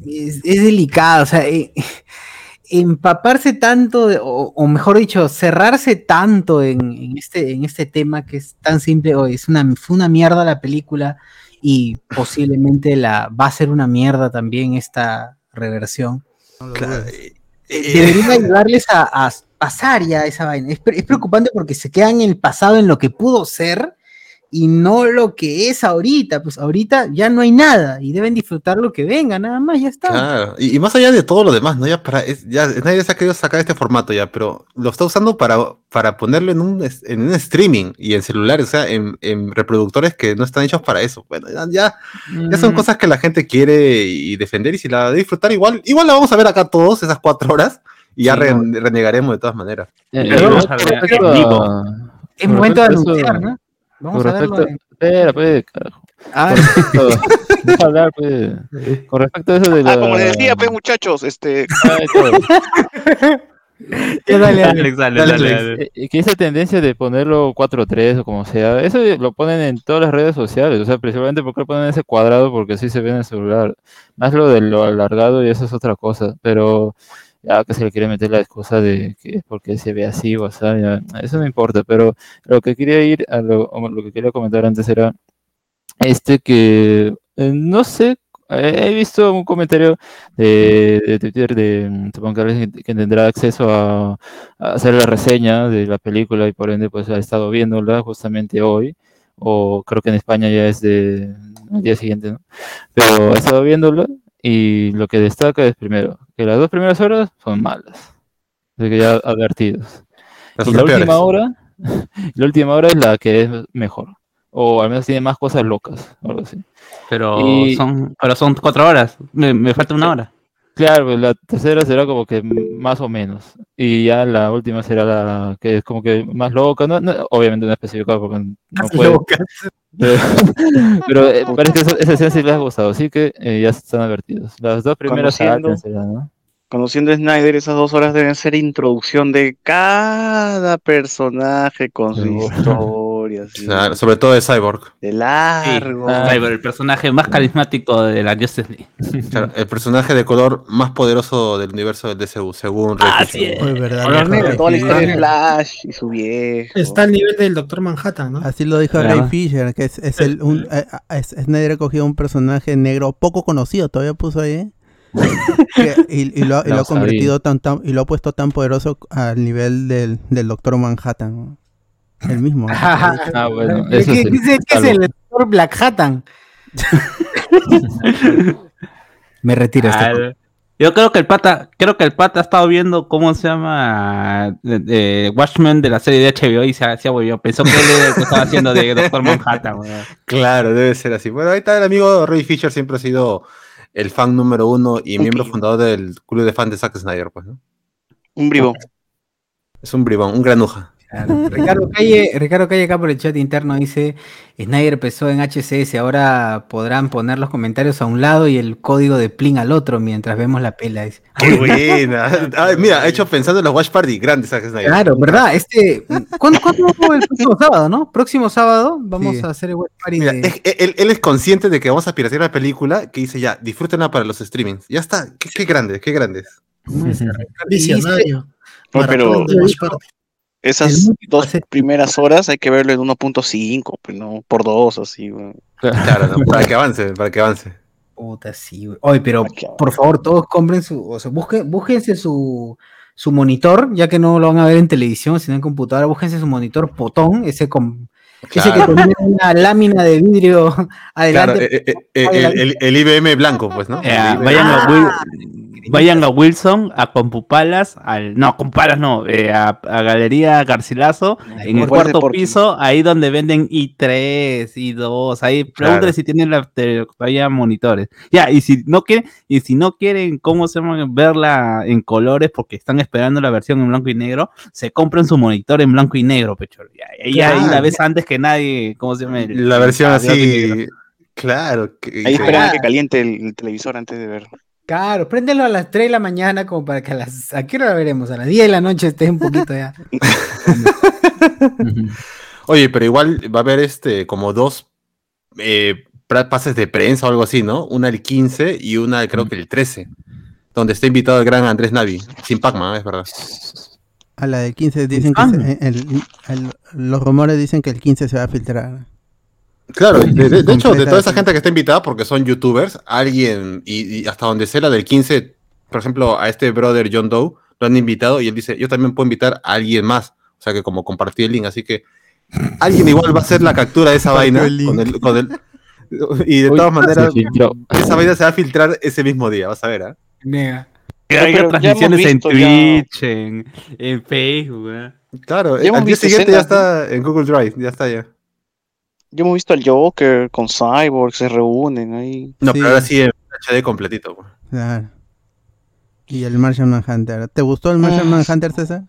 S6: es, es delicada, o sea, eh, empaparse tanto, de- o, o mejor dicho, cerrarse tanto en, en este, en este tema que es tan simple, o es una, fue una mierda la película y posiblemente la va a ser una mierda también esta reversión.
S4: Claro,
S6: debería ayudarles a, a pasar ya esa vaina. Es, es preocupante porque se quedan en el pasado en lo que pudo ser y no lo que es ahorita. Pues ahorita ya no hay nada y deben disfrutar lo que venga, nada más, ya está.
S4: Claro, y, y más allá de todo lo demás, ¿no? Ya para, es- ya nadie se ha querido sacar este formato ya, pero lo está usando para, para ponerlo en un, en un streaming y en celulares, o sea, en, en reproductores que no están hechos para eso. Bueno, ya, ya, ya son
S6: Mm,
S4: cosas que la gente quiere y defender y si la de disfrutar igual, igual la vamos a ver acá todos esas cuatro horas y ya
S3: Sí,
S4: re-
S3: no.
S4: renegaremos de todas maneras.
S7: Eh,
S3: Pero
S7: eh,
S3: a
S7: a-
S6: Es momento de
S7: a
S6: anunciar, ¿no? Vamos
S7: con
S6: a verlo.
S7: respecto- Espera, pues, carajo.
S6: Ah,
S7: Con respecto- Deja hablar, pues. Con respecto a eso de la...
S8: Ah, como les decía, pues muchachos, este,
S6: ya dale, dale.
S3: Alex, dale,
S4: Dale,
S3: dale,
S7: eh, que esa tendencia de ponerlo 4-3 o como sea, eso lo ponen en todas las redes sociales, o sea, principalmente porque lo ponen ese cuadrado porque así se ve en el celular. Más lo de lo alargado y eso es otra cosa, pero ya que se le quiere meter la excusa de que es porque se ve así o sea, ya, eso no importa, pero lo que quería ir a lo, lo que quería comentar antes era este que eh, no sé, he visto un comentario de, de Twitter de mm, supongo que que tendrá acceso a, a hacer la reseña de la película y por ende pues ha estado viéndola justamente hoy o creo que en España ya es de el día siguiente, ¿no? Pero ha estado viéndola y lo que destaca es primero que las dos primeras horas son malas, así que ya advertidos.
S4: Las
S7: Y la
S4: peores.
S7: última hora, la última hora es la que es mejor. O al menos tiene más cosas locas, algo así.
S3: Pero,
S7: Y-
S3: son, pero son cuatro horas, me, me falta una hora.
S7: Claro, pues la tercera será como que más o menos. Y ya la última será la que es como que más loca. No, no- obviamente no especificado porque no puede. Pero, pero, eh, parece que esa, esa escena sí les ha gustado, así que eh, ya están advertidos. Las dos primeras
S8: Conociendo-
S7: sáltensela, ¿no?
S8: conociendo a Snyder, esas dos horas deben ser introducción de cada personaje con su
S7: Seguro.
S4: Claro, sobre todo de Cyborg.
S8: de largo.
S7: Ah.
S3: Cyber, el personaje más carismático de la Justice League.
S4: Claro, el personaje de color más poderoso del universo del DCU, según
S3: Así
S4: Fisher.
S3: es.
S2: Verdad,
S3: Color negro,
S8: Toda la historia de. Flash y su viejo.
S5: Está al nivel del Doctor Manhattan, ¿no?
S2: Así lo dijo
S3: Claro.
S2: Ray Fisher, que es, es el un, eh, es- Snyder ha cogido un personaje negro poco conocido, todavía puso ahí, ¿eh? Que- y, y lo, ha convertido tan, tan- y lo ha puesto tan poderoso al nivel del, del Doctor Manhattan. El mismo.
S7: Ah, bueno,
S6: ¿Qué-
S7: eso
S6: qué-
S7: sí.
S6: qué es el- qué es el doctor Black Hattan? Me retiro. este
S3: Al- Yo creo que el pata, creo que el pata ha estado viendo cómo se llama de, de Watchmen de la serie de HBO y se ha, huevido. Pensó que él era el que estaba haciendo de Doctor Manhattan. weón.
S4: Claro, debe ser así. Bueno, ahí está el amigo Ray Fisher, siempre ha sido el fan número uno y miembro fundador del club de fan de Zack Snyder, pues, ¿no?
S8: Un bribón.
S4: Es un bribón, un granuja.
S6: Claro. Ricardo Calle, Ricardo Calle acá por el chat interno dice, Snyder empezó en HCS, ahora podrán poner los comentarios a un lado y el código de Plin al otro mientras vemos la pela. dice.
S4: Qué buena. Ay, mira, ha hecho pensando en los Watch Party grandes, Zack Snyder.
S6: Claro, ¿verdad? Este, ¿cuándo, cuándo el próximo sábado, no? Próximo sábado vamos
S2: Sí.
S6: a hacer el Watch Party
S4: Mira,
S6: de-
S4: es- él, él es consciente de que vamos a piratear la película, que dice ya, disfrútenla para los streamings. Ya está, qué, qué grandes, qué grandes.
S5: Visionario.
S8: No, pero Esas dos primeras horas hay que verlo en 1.5, pues no por dos, así, güey.
S4: Claro, ¿no? para que avance, para que avance.
S6: Puta, sí, güey. Oye, pero por favor, todos compren su, o sea, busquen, búsquense su, su monitor, ya que no lo van a ver en televisión, sino en computadora, búsquense su monitor potón, ese con ese que
S4: Claro.
S6: tiene una lámina de vidrio
S4: Claro,
S6: adelante.
S4: eh, eh, eh, el, el- el IBM blanco, pues, ¿no?
S3: Eh, vayan, a Wil- vayan a Wilson, a Compupalas, al. No, Compupalas no, eh, a, a Galería Garcilaso, en el cuarto piso, ahí donde venden i3, i2, ahí pregúntale
S4: Claro.
S3: si tienen la, te- todavía monitores. Ya, y si no quieren, y si no quieren, ¿cómo se llama? Verla en colores porque están esperando la versión en blanco y negro, se compren su monitor en blanco y negro, pecho. Ya, ahí- la
S4: Claro.
S3: ves antes que nadie, ¿cómo se llama?
S4: La versión
S3: ah,
S4: así. Claro. que-
S8: Ahí
S4: que-
S8: esperan que caliente el, el televisor antes de verlo.
S6: Claro, préndelo a las 3 de la mañana como para que a las... ¿A qué hora la veremos? A las 10 de la noche esté un poquito ya.
S4: Oye, pero igual va a haber este como dos eh, pases de prensa o algo así, ¿no? Una el 15 y una creo que el 13, donde está invitado el gran Andrés Navi, sin Pac-Man, es verdad.
S2: A la del 15 dicen que se- el- el- los rumores dicen que el 15 se va a filtrar.
S4: Claro, de, de- de hecho, de toda esa gente que está invitada, porque son youtubers, alguien, y, y hasta donde sea la del 15, por ejemplo, a este brother John Doe, lo han invitado y él dice, yo también puedo invitar a alguien más. O sea que como compartí el link, así que alguien igual va a hacer la captura de esa vaina.
S2: el
S4: con el- con el- y de
S7: Uy,
S4: todas maneras, esa vaina se va a filtrar ese mismo día, vas a ver, ¿ah?
S6: Nega.
S3: Que
S8: No,
S3: haya transmisiones en
S8: ya-
S3: Twitch, en, en Facebook. ¿eh?
S4: Claro,
S8: Ya hemos
S4: al día siguiente ya está en Google Drive, ya está ya.
S8: Yo hemos visto al Joker con Cyborg, se reúnen ahí.
S4: No,
S2: Sí.
S4: pero ahora sí en HD completito. pues.
S2: Claro. Y el Martian Manhunter. ¿Te gustó el Martian
S8: Ah.
S2: Manhunter, César?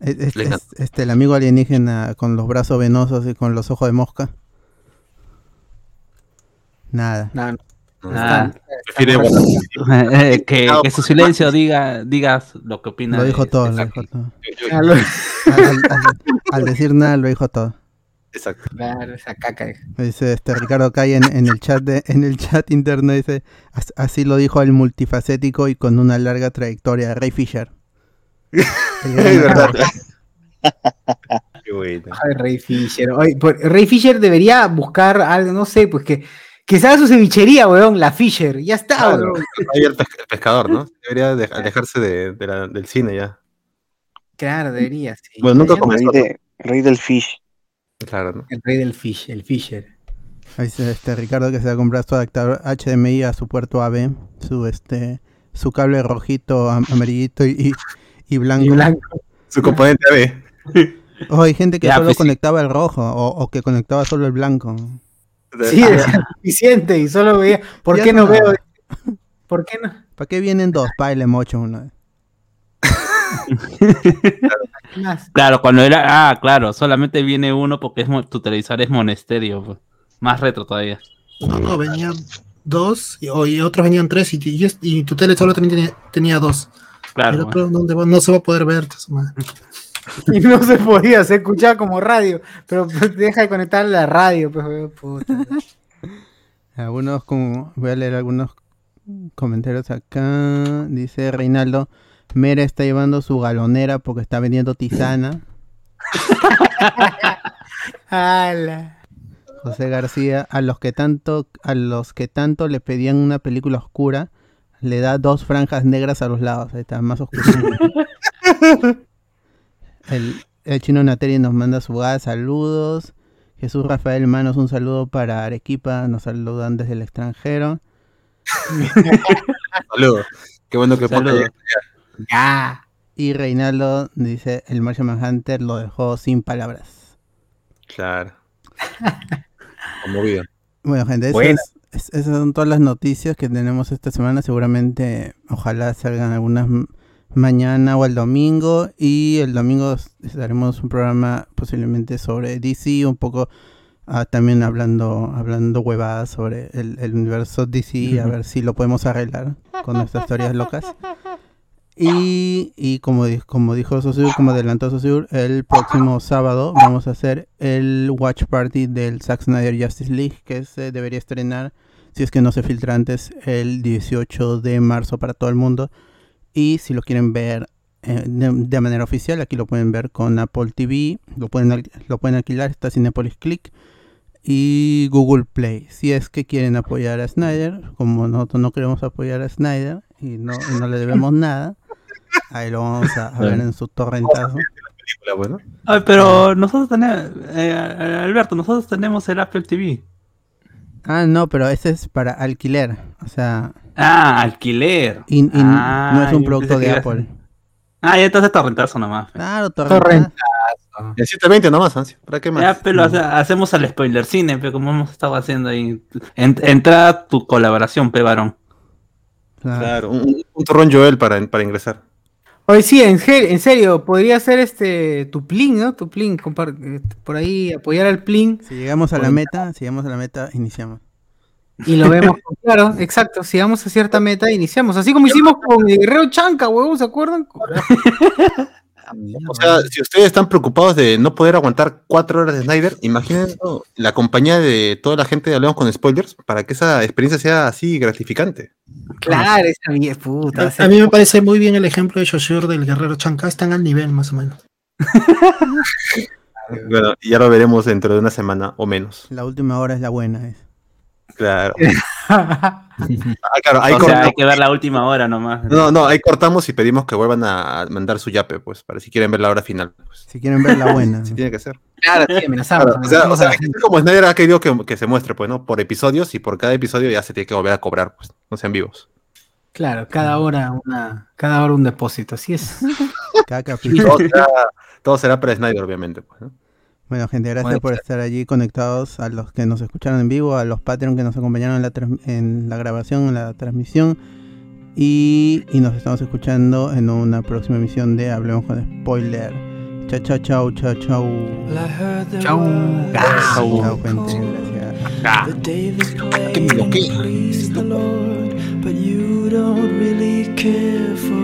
S2: Es- este, el amigo alienígena con los brazos venosos y con los ojos de mosca. Nada.
S6: No,
S3: Ah,
S4: Prefiere
S3: eh, que, que su silencio diga digas lo que opina.
S2: Lo
S3: de-
S2: dijo todo, lo dijo
S6: Ah,
S2: Al, al- al- al decir nada, lo dijo todo.
S4: Exacto.
S6: Claro, esa caca.
S2: Dice este Ricardo Calle en, en el chat de, en el chat interno dice "As- así lo dijo el multifacético y con una larga trayectoria Ray Fisher. El gran
S4: Es verdad.
S2: actor.
S4: Qué bueno.
S6: Ay, Ray Fisher. Por- Ray Fisher debería buscar algo, no sé, pues que, que se haga su cevichería, weón, la Fisher. Ya está,
S4: Claro.
S6: weón.
S4: Ahí el, pes- el pescador, ¿no? Debería de- alejarse de, de la- del cine ya.
S6: Claro, debería, sí.
S4: Bueno, nunca comenzó.
S8: Rey, de, rey del fish.
S4: Claro, ¿no?
S6: El rey del fish, el Fisher.
S2: Ahí Dice este Ricardo que se va a comprar su adaptador HDMI a su puerto AB, su este su cable rojito, am- amarillito y, y, blanco.
S6: Y blanco.
S4: Su componente AB.
S2: O hay gente que
S3: Ya,
S2: solo
S3: pues sí.
S2: conectaba el rojo o, o que conectaba solo el blanco.
S6: Sí, es suficiente y solo veía. ¿Por qué no
S2: no.
S6: veo? ¿Por qué no?
S2: ¿Para qué vienen dos? Para el mocho uno.
S3: Claro, cuando era. Ah, claro, solamente viene uno porque es tu televisor es monesterio. pues. Más retro todavía.
S5: No, no, venían dos y, otros venían tres y, y, tu tele solo tenía, tenía dos.
S3: Claro.
S5: el otro ¿dónde va? no se va a poder ver. madre.
S6: Y no se podía, se escuchaba como radio. Pero deja de conectar la radio, pues, puta.
S2: Algunos como voy a leer algunos comentarios acá. Dice Reinaldo, Mera está llevando su galonera porque está vendiendo tisana.
S6: Ala.
S2: José García, a los que tanto, a los que tanto le pedían una película oscura, le da dos franjas negras a los lados, ahí está, más oscuro. El, el chino Nateri nos manda su gas, saludos. Jesús Rafael Manos, un saludo para Arequipa, nos saludan desde el extranjero.
S4: Saludos. Qué bueno que
S3: Saludos.
S6: Ya.
S2: Y Reinaldo dice, el Martian Manhunter lo dejó sin palabras.
S4: Claro. Conmovido.
S2: Bueno, gente, esas,
S6: Buena.
S2: es- esas son todas las noticias que tenemos esta semana. Seguramente, ojalá salgan algunas mañana o el domingo. Y el domingo haremos un programa posiblemente sobre DC, un poco ah, también hablando hablando huevadas sobre el, el universo DC, a ver si lo podemos arreglar con nuestras teorías locas. Y, y como, di- como dijo Sosur, como adelantó Sosur, el próximo sábado vamos a hacer el watch party del Zack Snyder Justice League, que se debería estrenar, si es que no se filtra antes, el 18 de marzo para todo el mundo. Y si lo quieren ver eh, de, de manera oficial, aquí lo pueden ver con Apple TV, lo pueden, lo pueden alquilar, está Cinepolis Click y Google Play. Si es que quieren apoyar a Snyder, como nosotros no queremos apoyar a Snyder y no, y no le debemos nada, ahí lo vamos a, a ver en su torrentazo.
S4: bueno.
S3: Ay, pero nosotros tenemos, eh, Alberto, nosotros tenemos el Apple TV.
S2: Ah, no, pero ese es para alquiler, o sea,
S3: Ah, alquiler.
S2: y, y
S3: Ah,
S2: no es un producto de Apple.
S3: Ah, ya entonces torrentazo nomás.
S2: Claro,
S6: Torrentazo.
S2: torrentazo.
S4: El 720 nomás, Ansia. ¿Para qué más?
S3: Ya, pero sea, hacemos el spoiler cine, pero como hemos estado haciendo ahí. En- entra tu colaboración, pe varón.
S2: Claro.
S4: Claro, un, un turrón Joel para, para ingresar.
S6: Oye, sí, en, serio, podría ser este tu plin, ¿no? Tu plin, eh, por ahí apoyar al plin
S2: Si llegamos a la meta, si llegamos a la meta, iniciamos.
S6: Y lo vemos. con- claro, exacto. Si llegamos a cierta meta, iniciamos. Así como hicimos con el Guerrero Chanca, huevón, ¿se acuerdan?
S4: O sea, si ustedes están preocupados de no poder aguantar cuatro horas de Snyder, imaginen la compañía de toda la gente de Hablamos con Spoilers para que esa experiencia sea así gratificante.
S6: claro, esa mía puta.
S5: A, a mí me parece muy bien el ejemplo de Shoshur del guerrero Chanca. Están al nivel, más o menos.
S4: Bueno, y ya lo veremos dentro de una semana o menos.
S2: La última hora es la buena. Es.
S4: Claro. Ah, claro, ahí
S3: o sea, hay que ver la última hora nomás.
S4: No, no, ahí cortamos y pedimos que vuelvan a mandar su yape, pues, para si quieren ver la hora final. Pues.
S2: Si quieren ver la buena.
S4: Sí, tiene que ser.
S6: Claro, sí, amenazamos.
S4: Claro, o sea, o sea,
S6: gente.
S4: como Snyder ha querido que, que se muestre, pues, ¿no? Por episodios y por cada episodio ya se tiene que volver a cobrar, pues, no sean vivos.
S6: Claro, cada hora una, cada hora un depósito, así es.
S2: Cada capítulo.
S4: Todo será, todo será para Snyder, obviamente, pues, ¿no?
S2: Bueno, gente, gracias por
S6: ser.
S2: estar allí conectados, a los que nos escucharon en vivo, a los Patreon que nos acompañaron en la, en la grabación, en la transmisión. Y, y nos estamos escuchando en una próxima emisión de Hablemos con Spoiler. Chao, chao, chao, chao, chao.
S6: Chau.
S2: Chao, chao, gente. Gracias.
S9: Playing please the Lord, but you don't really care for